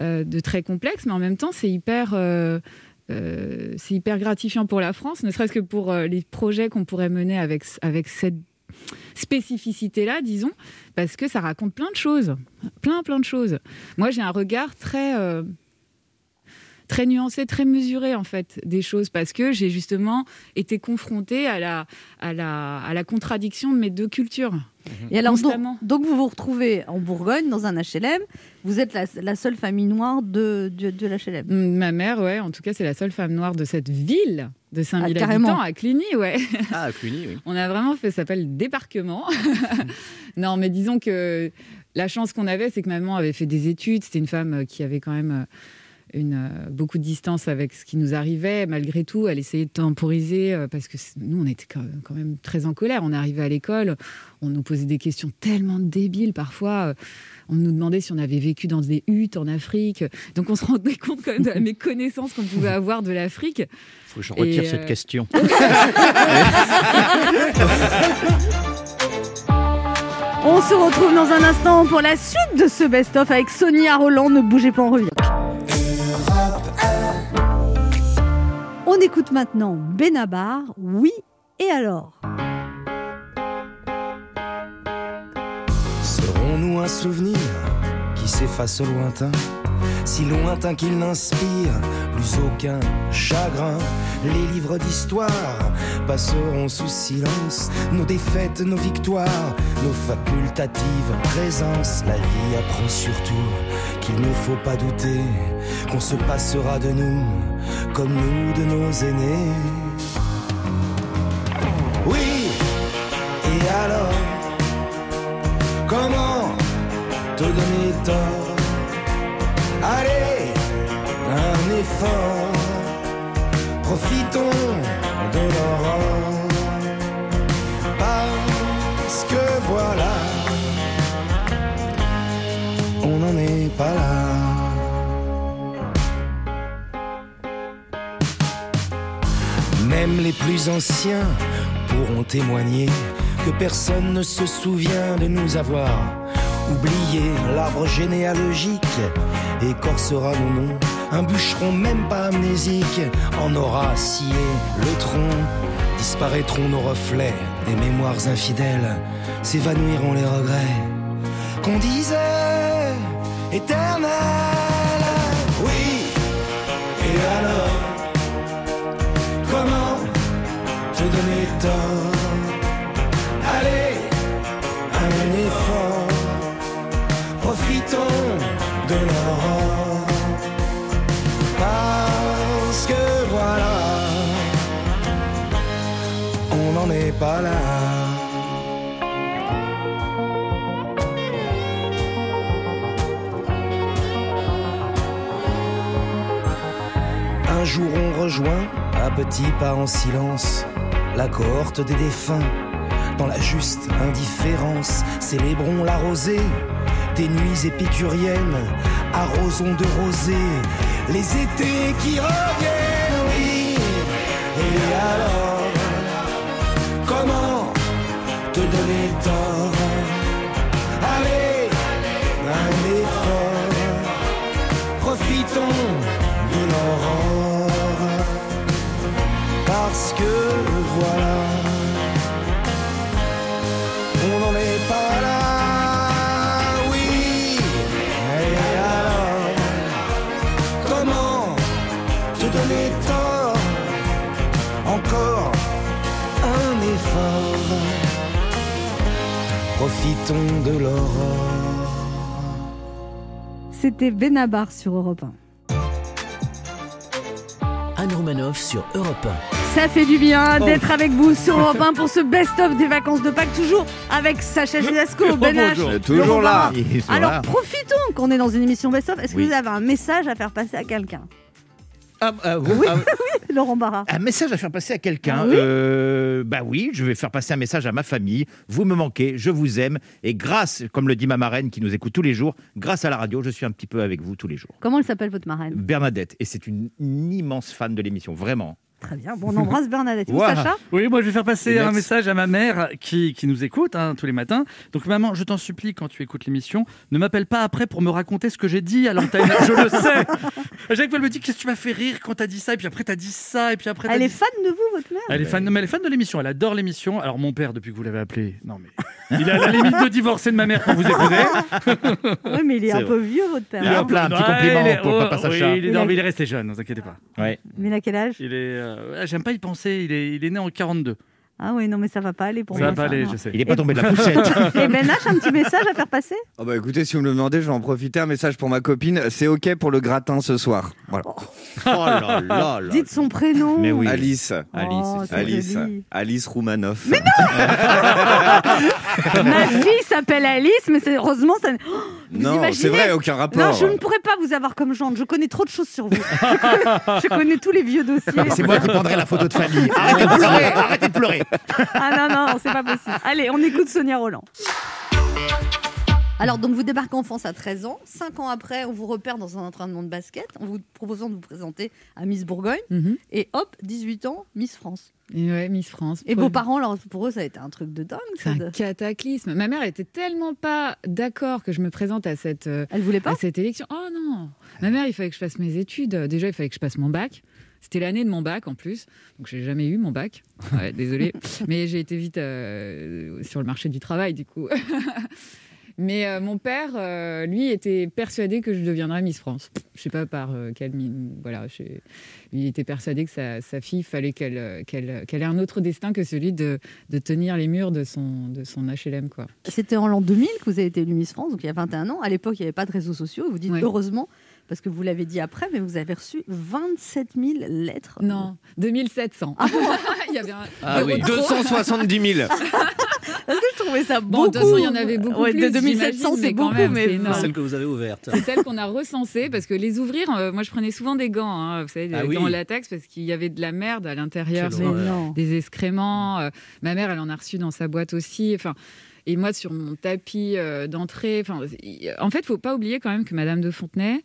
euh, de très complexe, mais en même temps, c'est hyper. euh, c'est hyper gratifiant pour la France, ne serait-ce que pour les projets qu'on pourrait mener avec, avec cette spécificité-là, disons, parce que ça raconte plein de choses, plein, plein de choses. Moi, j'ai un regard très... euh, très nuancé, très mesuré en fait des choses parce que j'ai justement été confrontée à la, à la, à la contradiction de mes deux cultures. Et alors, donc, donc vous vous retrouvez en Bourgogne, dans un HLM. Vous êtes la, la seule famille noire de, de, de l'HLM. Ma mère, ouais, en tout cas, c'est la seule femme noire de cette ville de 5000 Ah, carrément. habitants à Cluny, ouais. Ah, à Cluny, oui. On a vraiment fait, ça s'appelle débarquement. non, mais disons que la chance qu'on avait, c'est que maman avait fait des études. C'était une femme euh, qui avait quand même euh, une, euh, beaucoup de distance avec ce qui nous arrivait. Malgré tout, elle essayait de temporiser euh, parce que nous, on était quand même très en colère. On arrivait à l'école, on nous posait des questions tellement débiles parfois. euh, On nous demandait si on avait vécu dans des huttes en Afrique. Donc on se rendait compte quand même de la méconnaissance qu'on pouvait avoir de l'Afrique. Faut que je retire Et, cette question. On se retrouve dans un instant pour la suite de ce best-of avec Sonia Roland. Ne bougez pas, on revient. On écoute maintenant Benabar, oui et alors. Serons-nous un souvenir qui s'efface au lointain Si lointain qu'il n'inspire plus aucun chagrin. Les livres d'histoire passeront sous silence. Nos défaites, nos victoires, nos facultatives présences. La vie apprend surtout qu'il ne faut pas douter Qu'on se passera de nous comme nous de nos aînés. Oui, et alors Comment te donner tort? Allez, Profitons de l'aurore. Parce que voilà, on n'en est pas là. Même les plus anciens pourront témoigner que personne ne se souvient de nous avoir oublié. L'arbre généalogique écorcera nos noms. Un bûcheron, même pas amnésique, en aura scié le tronc. Disparaîtront nos reflets, des mémoires infidèles, s'évanouiront les regrets qu'on disait éternels. Oui, et alors Comment te donner tort? Un jour on rejoint, à petits pas en silence, la cohorte des défunts. Dans la juste indifférence, célébrons la rosée des nuits épicuriennes, arrosons de rosée les étés qui reviennent, oui. Et alors, donner tort Allez, un effort, profitons de l'aurore, parce que voilà, profitons de l'aurore. C'était Benabar sur Europe 1. Anne Romanoff sur Europe Ça fait du bien Oh. d'être avec vous sur Europe 1 pour ce best-of des vacances de Pâques, toujours avec Sacha Gilasco, Ben H, Toujours là. Alors profitons qu'on est dans une émission best-of. Est-ce que Oui. vous avez un message à faire passer à quelqu'un? Ah, ah, Oui, ah, oui, Laurent Barra. Un message à faire passer à quelqu'un. Oui. Euh, bah oui, je vais faire passer un message à ma famille. Vous me manquez, je vous aime. Et grâce, comme le dit ma marraine qui nous écoute tous les jours, grâce à la radio, je suis un petit peu avec vous tous les jours. Comment elle s'appelle votre marraine? Bernadette. Et c'est une, une immense fan de l'émission, vraiment. Très bien. Bon, on embrasse Bernadette. Ouah. Sacha? Oui, moi je vais faire passer un message à ma mère qui, qui nous écoute hein, tous les matins. Donc maman, je t'en supplie, quand tu écoutes l'émission, ne m'appelle pas après pour me raconter ce que j'ai dit à l'antenne. je le sais. Fois, elle me dit qu'est-ce que tu m'as fait rire quand t'as dit ça, et puis après t'as dit ça, et puis après. Elle est fan de vous, votre mère? Elle est fan, non, mais elle est fan de l'émission. Elle adore l'émission. Alors mon père, depuis que vous l'avez appelé, non mais il est à la limite de divorcer de ma mère quand vous écoutez. Oui, mais il est, un vrai. peu vieux, votre père. Il est un peu- un petit compliment est- pour le papa Sacha. oui, il, est, Il non, a- mais il est resté jeune, ne vous inquiétez pas. Ouais. Mais il a quel âge? Il est, euh, j'aime pas y penser. Il est, il est né en 42. Ah oui, non, mais ça va pas aller pour Ça moi. va pas aller, non. je sais. Il est pas tombé de la poussette. Et Ben H, un petit message à faire passer Oh bah écoutez, si vous me le demandez, je vais en profiter. Un message pour ma copine. C'est OK pour le gratin ce soir. Voilà. Oh là là là. Dites son prénom. Mais oui. Alice. Oh, Alice. joli. Alice Roumanoff. Ma fille s'appelle Alice, mais c'est heureusement ça. Oh, Non, c'est vrai, aucun rapport. Non, je ne pourrais pas vous avoir comme gendre. Je connais trop de choses sur vous. Je connais, je connais tous les vieux dossiers. C'est moi qui prendrai la photo de famille. Arrêtez de pleurer. Arrêtez de pleurer. Ah non, non, c'est pas possible. Allez, on écoute Sonia Roland. Alors, donc, vous débarquez en France à 13 ans. Cinq ans après, on vous repère dans un entraînement de basket en vous proposant de vous présenter à Miss Bourgogne. Mhm. Et hop, 18 ans, Miss France. Et ouais, Miss France. Et vos parents, alors, pour eux, ça a été un truc de dingue. C'est un de- cataclysme. Ma mère était tellement pas d'accord que je me présente à cette, euh, Elle voulait pas à cette élection. Oh non Ma mère, il fallait que je fasse mes études. Déjà, il fallait que je passe mon bac. C'était l'année de mon bac en plus, donc j'ai jamais eu mon bac. Ouais, désolée, mais j'ai été vite euh, sur le marché du travail du coup. mais euh, mon père, euh, lui, était persuadé que je deviendrais Miss France. Je sais pas par quelle mine. Voilà, je- lui était persuadé que sa, sa fille fallait qu'elle ait un autre destin que celui de, de tenir les murs de son de son HLM quoi. C'était en l'an 2000 que vous avez été élue Miss France, donc il y a 21 ans. À l'époque, il n'y avait pas de réseaux sociaux. Vous dites Ouais. heureusement, parce que vous l'avez dit après, mais vous avez reçu 27 000 lettres. Non, 2700. il y avait un Ah zéro oui, de trop. 270 000. Parce que je trouvais ça Bon, beaucoup. de toute façon, il y en avait beaucoup Ouais, plus. de 2700, j'imagine, c'est beaucoup, même, mais c'est. Celle que vous avez ouverte. C'est celle qu'on a recensée parce que les ouvrir, euh, moi je prenais souvent des gants, hein, vous savez, des Ah oui. gants en latex parce qu'il y avait de la merde à l'intérieur, des excréments. euh, ma mère, elle en a reçu dans sa boîte aussi. Enfin. Et moi, sur mon tapis euh, d'entrée, enfin, il- en fait, faut pas oublier quand même que Madame de Fontenay,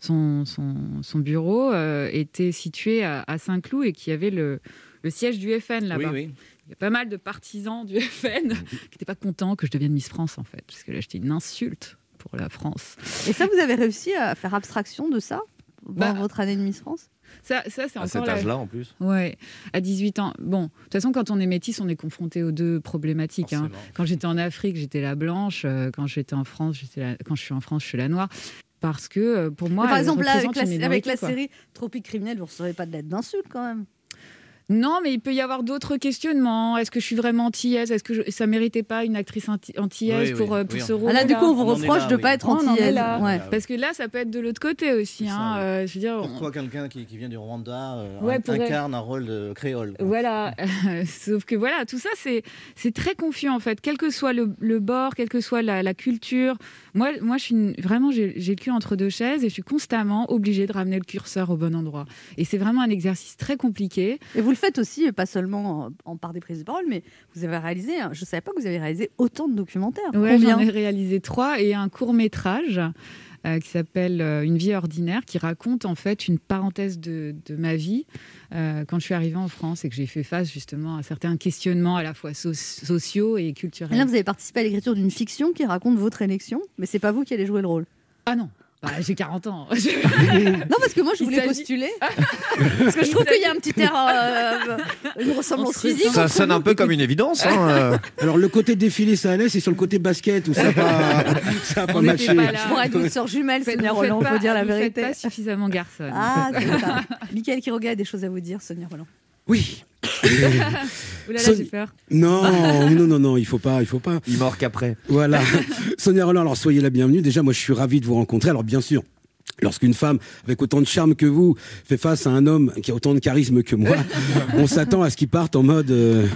son, son, son bureau euh, était situé à, à Saint-Cloud et qu'il y avait le, le siège du FN là-bas. oui. Il y a pas mal de partisans du FN qui n'étaient pas contents que je devienne Miss France, en fait, parce que là, j'étais une insulte pour la France. Et ça, vous avez réussi à faire abstraction de ça dans Bah, votre année de Miss France? Ça, ça c'est À cet la- âge-là, en plus. Ouais, à 18 ans. Bon, de toute façon, quand on est métis, on est confronté aux deux problématiques. hein. Quand j'étais en Afrique, j'étais la blanche. euh, Quand j'étais en France, j'étais la- quand je suis en France, je suis la noire. Parce que euh, pour moi, Mais Par exemple, là, avec la, avec série Tropique criminel, vous ne recevrez pas de lettres d'insultes quand même. Non, mais il peut y avoir d'autres questionnements. Est-ce que je suis vraiment antillaise Est-ce que je- ça méritait pas une actrice anti- antillaise Oui, pour, oui, euh, pour oui, ce rôle? Ah là, du coup, on vous On reproche là, de oui. pas être antillaise. là. Ouais. Parce que là, ça peut être de l'autre côté aussi. Ça, hein, euh, je veux dire, on- Pourquoi quelqu'un qui, qui vient du Rwanda euh, Ouais, incarne un rôle de créole quoi. Voilà, sauf que voilà, tout ça c'est c'est très confus en fait, quel que soit le, le bord, quelle que soit la, la culture. Moi, moi, je suis une- vraiment j'ai le cul entre deux chaises et je suis constamment obligée de ramener le curseur au bon endroit. Et c'est vraiment un exercice très compliqué. Et vous le faites aussi, et pas seulement en, en par des prises de parole, mais vous avez réalisé, hein, je ne savais pas que vous avez réalisé autant de documentaires. Combien j'en ai réalisé trois et un court métrage. Euh, qui s'appelle euh, Une vie ordinaire, qui raconte en fait une parenthèse de, de ma vie euh, quand je suis arrivée en France et que j'ai fait face justement à certains questionnements à la fois so- sociaux et culturels. Et là, vous avez participé à l'écriture d'une fiction qui raconte votre élection, mais c'est pas vous qui allez jouer le rôle? Ah non, Bah, j'ai 40 ans. Non, parce que moi, je voulais postuler. parce que je trouve qu'il y a un petit air, euh, une ressemblance physique. Ça sonne un peu comme une évidence. hein, euh. Alors le côté défilé ça allait, c'est sur le côté basket où ça n'a pas, ça a pas matché. Je pourrais être votre sœur jumelle, Sonia vous Roland, il faut dire la vous vérité. pas suffisamment garçonne. Ah, c'est ça. Michael Quiroga a des choses à vous dire, Sonia Roland. Oui. Son- j'ai peur. Non, non, non, non, il faut pas, il faut pas. Il mord qu'après. Voilà. Sonia Roland, alors soyez la bienvenue. Déjà, moi, je suis ravi de vous rencontrer. Alors, bien sûr. Lorsqu'une femme avec autant de charme que vous fait face à un homme qui a autant de charisme que moi, on s'attend à ce qu'il parte en mode euh,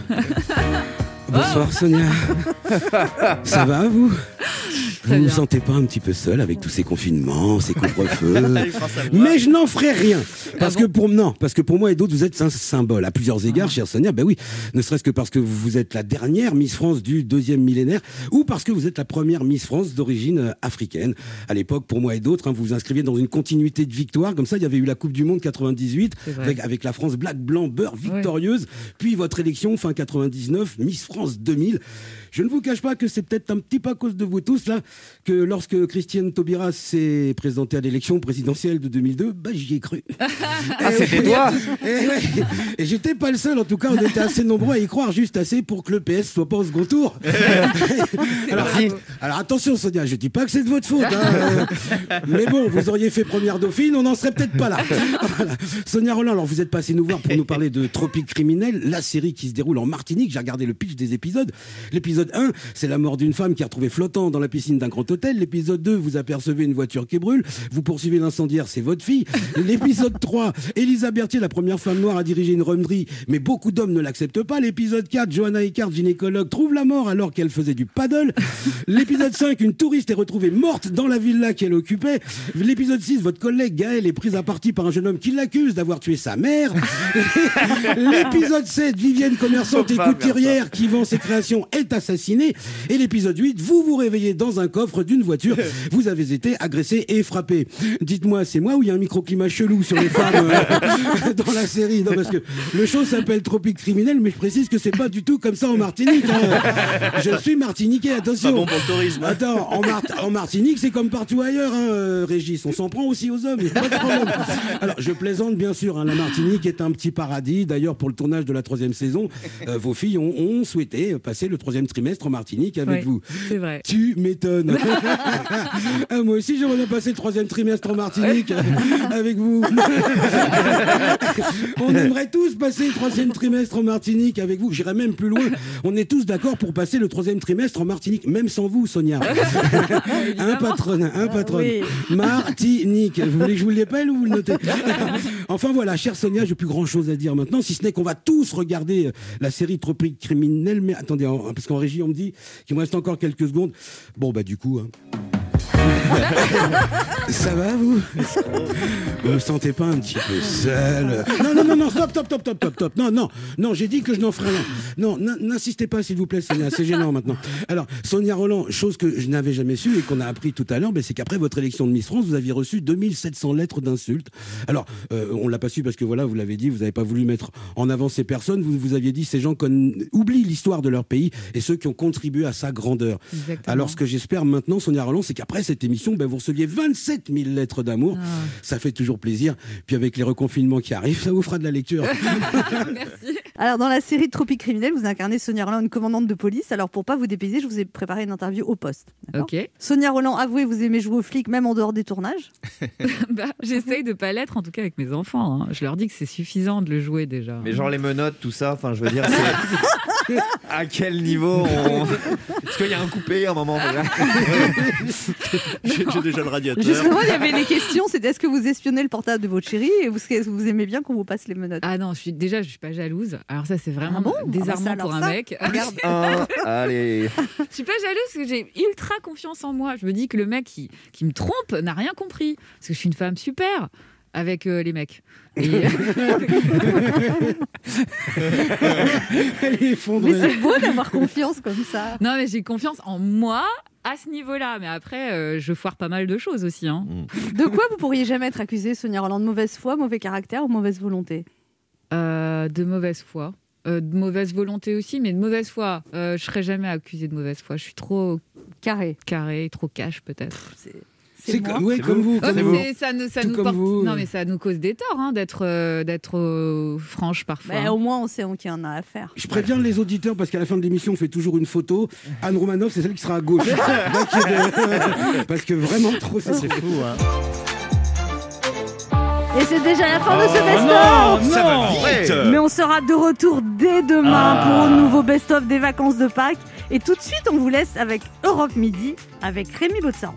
Bonsoir Sonia. Ça va vous? Vous vous sentez pas un petit peu seul avec tous ces confinements, ces couvre-feux. Mais je n'en ferai rien. Parce que pour non, parce que pour moi et d'autres, vous êtes un symbole à plusieurs égards, chère Sonia. Ben oui, ne serait-ce que parce que vous êtes la dernière Miss France du deuxième millénaire, ou parce que vous êtes la première Miss France d'origine euh, africaine. À l'époque, pour moi et d'autres, hein, vous vous inscriviez dans une continuité de victoire. Comme ça, il y avait eu la Coupe du Monde 98 C'est vrai. avec, avec la France black, blanc, beurre victorieuse. Puis votre élection fin 99, Miss France 2000. Je ne vous cache pas que c'est peut-être un petit peu à cause de vous tous là que lorsque Christiane Taubira s'est présentée à l'élection présidentielle de 2002, bah j'y ai cru. Ah, c'était toi Et, ouais. Et j'étais pas le seul, en tout cas, on était assez nombreux à y croire, juste assez pour que le PS soit pas au second tour. alors, att- alors attention, Sonia, je dis pas que c'est de votre faute. hein. Euh, Mais bon, vous auriez fait première dauphine, on n'en serait peut-être pas là. Voilà. Sonia Roland, alors vous êtes passée nous voir pour nous parler de Tropique criminel, la série qui se déroule en Martinique. J'ai regardé le pitch des épisodes. L'épisode 1, c'est la mort d'une femme qui est retrouvée flottant dans la piscine d'un grand hôtel. L'épisode 2, vous apercevez une voiture qui brûle. Vous poursuivez l'incendiaire, c'est votre fille. L'épisode 3, Elisa Berthier, la première femme noire à diriger une remerie, mais beaucoup d'hommes ne l'acceptent pas. L'épisode 4, Johanna Icard, gynécologue, trouve la mort alors qu'elle faisait du paddle. L'épisode 5, une touriste est retrouvée morte dans la villa qu'elle occupait. L'épisode 6, votre collègue Gaël est prise à partie par un jeune homme qui l'accuse d'avoir tué sa mère. L'épisode 7, Vivienne, commerçante et couturière qui vend ses créations, est assassinée. Et l'épisode 8, vous vous réveillez dans un coffre d'une voiture. Vous avez été agressé et frappé. Dites-moi, c'est moi ou il y a un microclimat chelou sur les femmes euh, dans la série? Non, parce que le show s'appelle Tropique criminel, mais je précise que c'est pas du tout comme ça en Martinique. hein. Je suis martiniquais, attention. Pas bon pour le tourisme. Attends, en, Mar- en Martinique, c'est comme partout ailleurs, hein, euh, Régis. On s'en prend aussi aux hommes, y a pas de problème. Alors, je plaisante bien sûr. hein, la Martinique est un petit paradis. D'ailleurs, pour le tournage de la troisième saison, euh, vos filles ont, ont souhaité passer le troisième trimestre en Martinique avec vous. C'est vrai. Tu m'étonnes. Ah, moi aussi, j'aimerais bien passer le troisième trimestre en Martinique avec vous. On aimerait tous passer le troisième trimestre en Martinique avec vous. J'irais même plus loin. On est tous d'accord pour passer le troisième trimestre en Martinique, même sans vous, Sonia. un patron, un patron. Oui. Martinique. Vous voulez que je vous l'épelle ou vous le notez Enfin voilà, chère Sonia, j'ai plus grand chose à dire maintenant, si ce n'est qu'on va tous regarder euh, la série Tropique criminel. Mais attendez, en- parce qu'en régie, on me dit qu'il me reste encore quelques secondes. Bon, bah du coup. hein. Ça va, vous? Vous me sentez pas un petit peu seul? Non, non, non, non, stop, stop, stop, stop, stop, stop. Non, non, non, j'ai dit que je n'en ferais rien. Non, n'insistez pas, s'il vous plaît, Sonia, c'est gênant maintenant. Alors, Sonia Roland, chose que je n'avais jamais su et qu'on a appris tout à l'heure, ben, c'est qu'après votre élection de Miss France, vous aviez reçu 2700 lettres d'insultes. Alors, euh, on l'a pas su parce que voilà, vous l'avez dit, vous n'avez pas voulu mettre en avant ces personnes. Vous, vous aviez dit ces gens oublient l'histoire de leur pays et ceux qui ont contribué à sa grandeur. Exactement. Alors, ce que j'espère maintenant, Sonia Roland, c'est qu'après cette émission, ben, vous receviez 27 000 lettres d'amour. Ah. Ça fait toujours plaisir. Puis avec les reconfinements qui arrivent, ça vous fera de la lecture. Alors, dans la série Tropique criminel, vous incarnez Sonia Roland, une commandante de police. Alors, pour pas vous dépayser, je vous ai préparé une interview au poste. Ok. Sonia Roland, avouez, vous aimez jouer aux flics même en dehors des tournages Bah, J'essaye de pas l'être, en tout cas avec mes enfants. hein. Je leur dis que c'est suffisant de le jouer déjà. Mais genre les menottes, tout ça, enfin je veux dire, c'est- à quel niveau on... Est-ce qu'il y a un coupé à un moment déjà J'ai déjà le radiateur. Justement, il y avait les questions c'était est-ce que vous espionnez le portable de votre chérie et vous, aimez bien qu'on vous passe les menottes? Ah non, je suis, déjà, je suis pas jalouse. Alors ça, c'est vraiment Ah bon? Désarmant Ah bah ça, pour un ça, mec. regarde. Un, allez. Je suis pas jalouse parce que j'ai ultra confiance en moi. Je me dis que le mec qui, qui me trompe n'a rien compris. Parce que je suis une femme super avec euh, les mecs. Et- Elle est effondrée. Mais c'est beau d'avoir confiance comme ça. non, mais j'ai confiance en moi à ce niveau-là. Mais après, euh, je foire pas mal de choses aussi. Hein. De quoi vous pourriez jamais être accusée, Sonia Roland? De mauvaise foi, mauvais caractère ou mauvaise volonté? Euh, de mauvaise foi. Euh, de mauvaise volonté aussi, mais de mauvaise foi. Euh, je serais jamais accusée de mauvaise foi. Je suis trop carré, carré, trop cash peut-être. C'est comme, ouais, comme vous. Ouais, comme vous. ça nous, ça nous comme porte- vous. Non, mais ça nous cause des torts hein, d'être euh, d'être euh, franche parfois. Ben, Au moins, on sait qu'il y en a à faire. Je préviens les auditeurs parce qu'à la fin de l'émission, on fait toujours une photo. Anne Romanoff, c'est celle qui sera à gauche. Donc, euh, parce que vraiment trop, c'est C'est fou, hein. Et c'est déjà la fin de ce Oh, best-of non, Ça va vite. Mais on sera de retour dès demain Ah. pour un nouveau best-of des vacances de Pâques. Et tout de suite, on vous laisse avec Europe Midi avec Rémi Botsaron.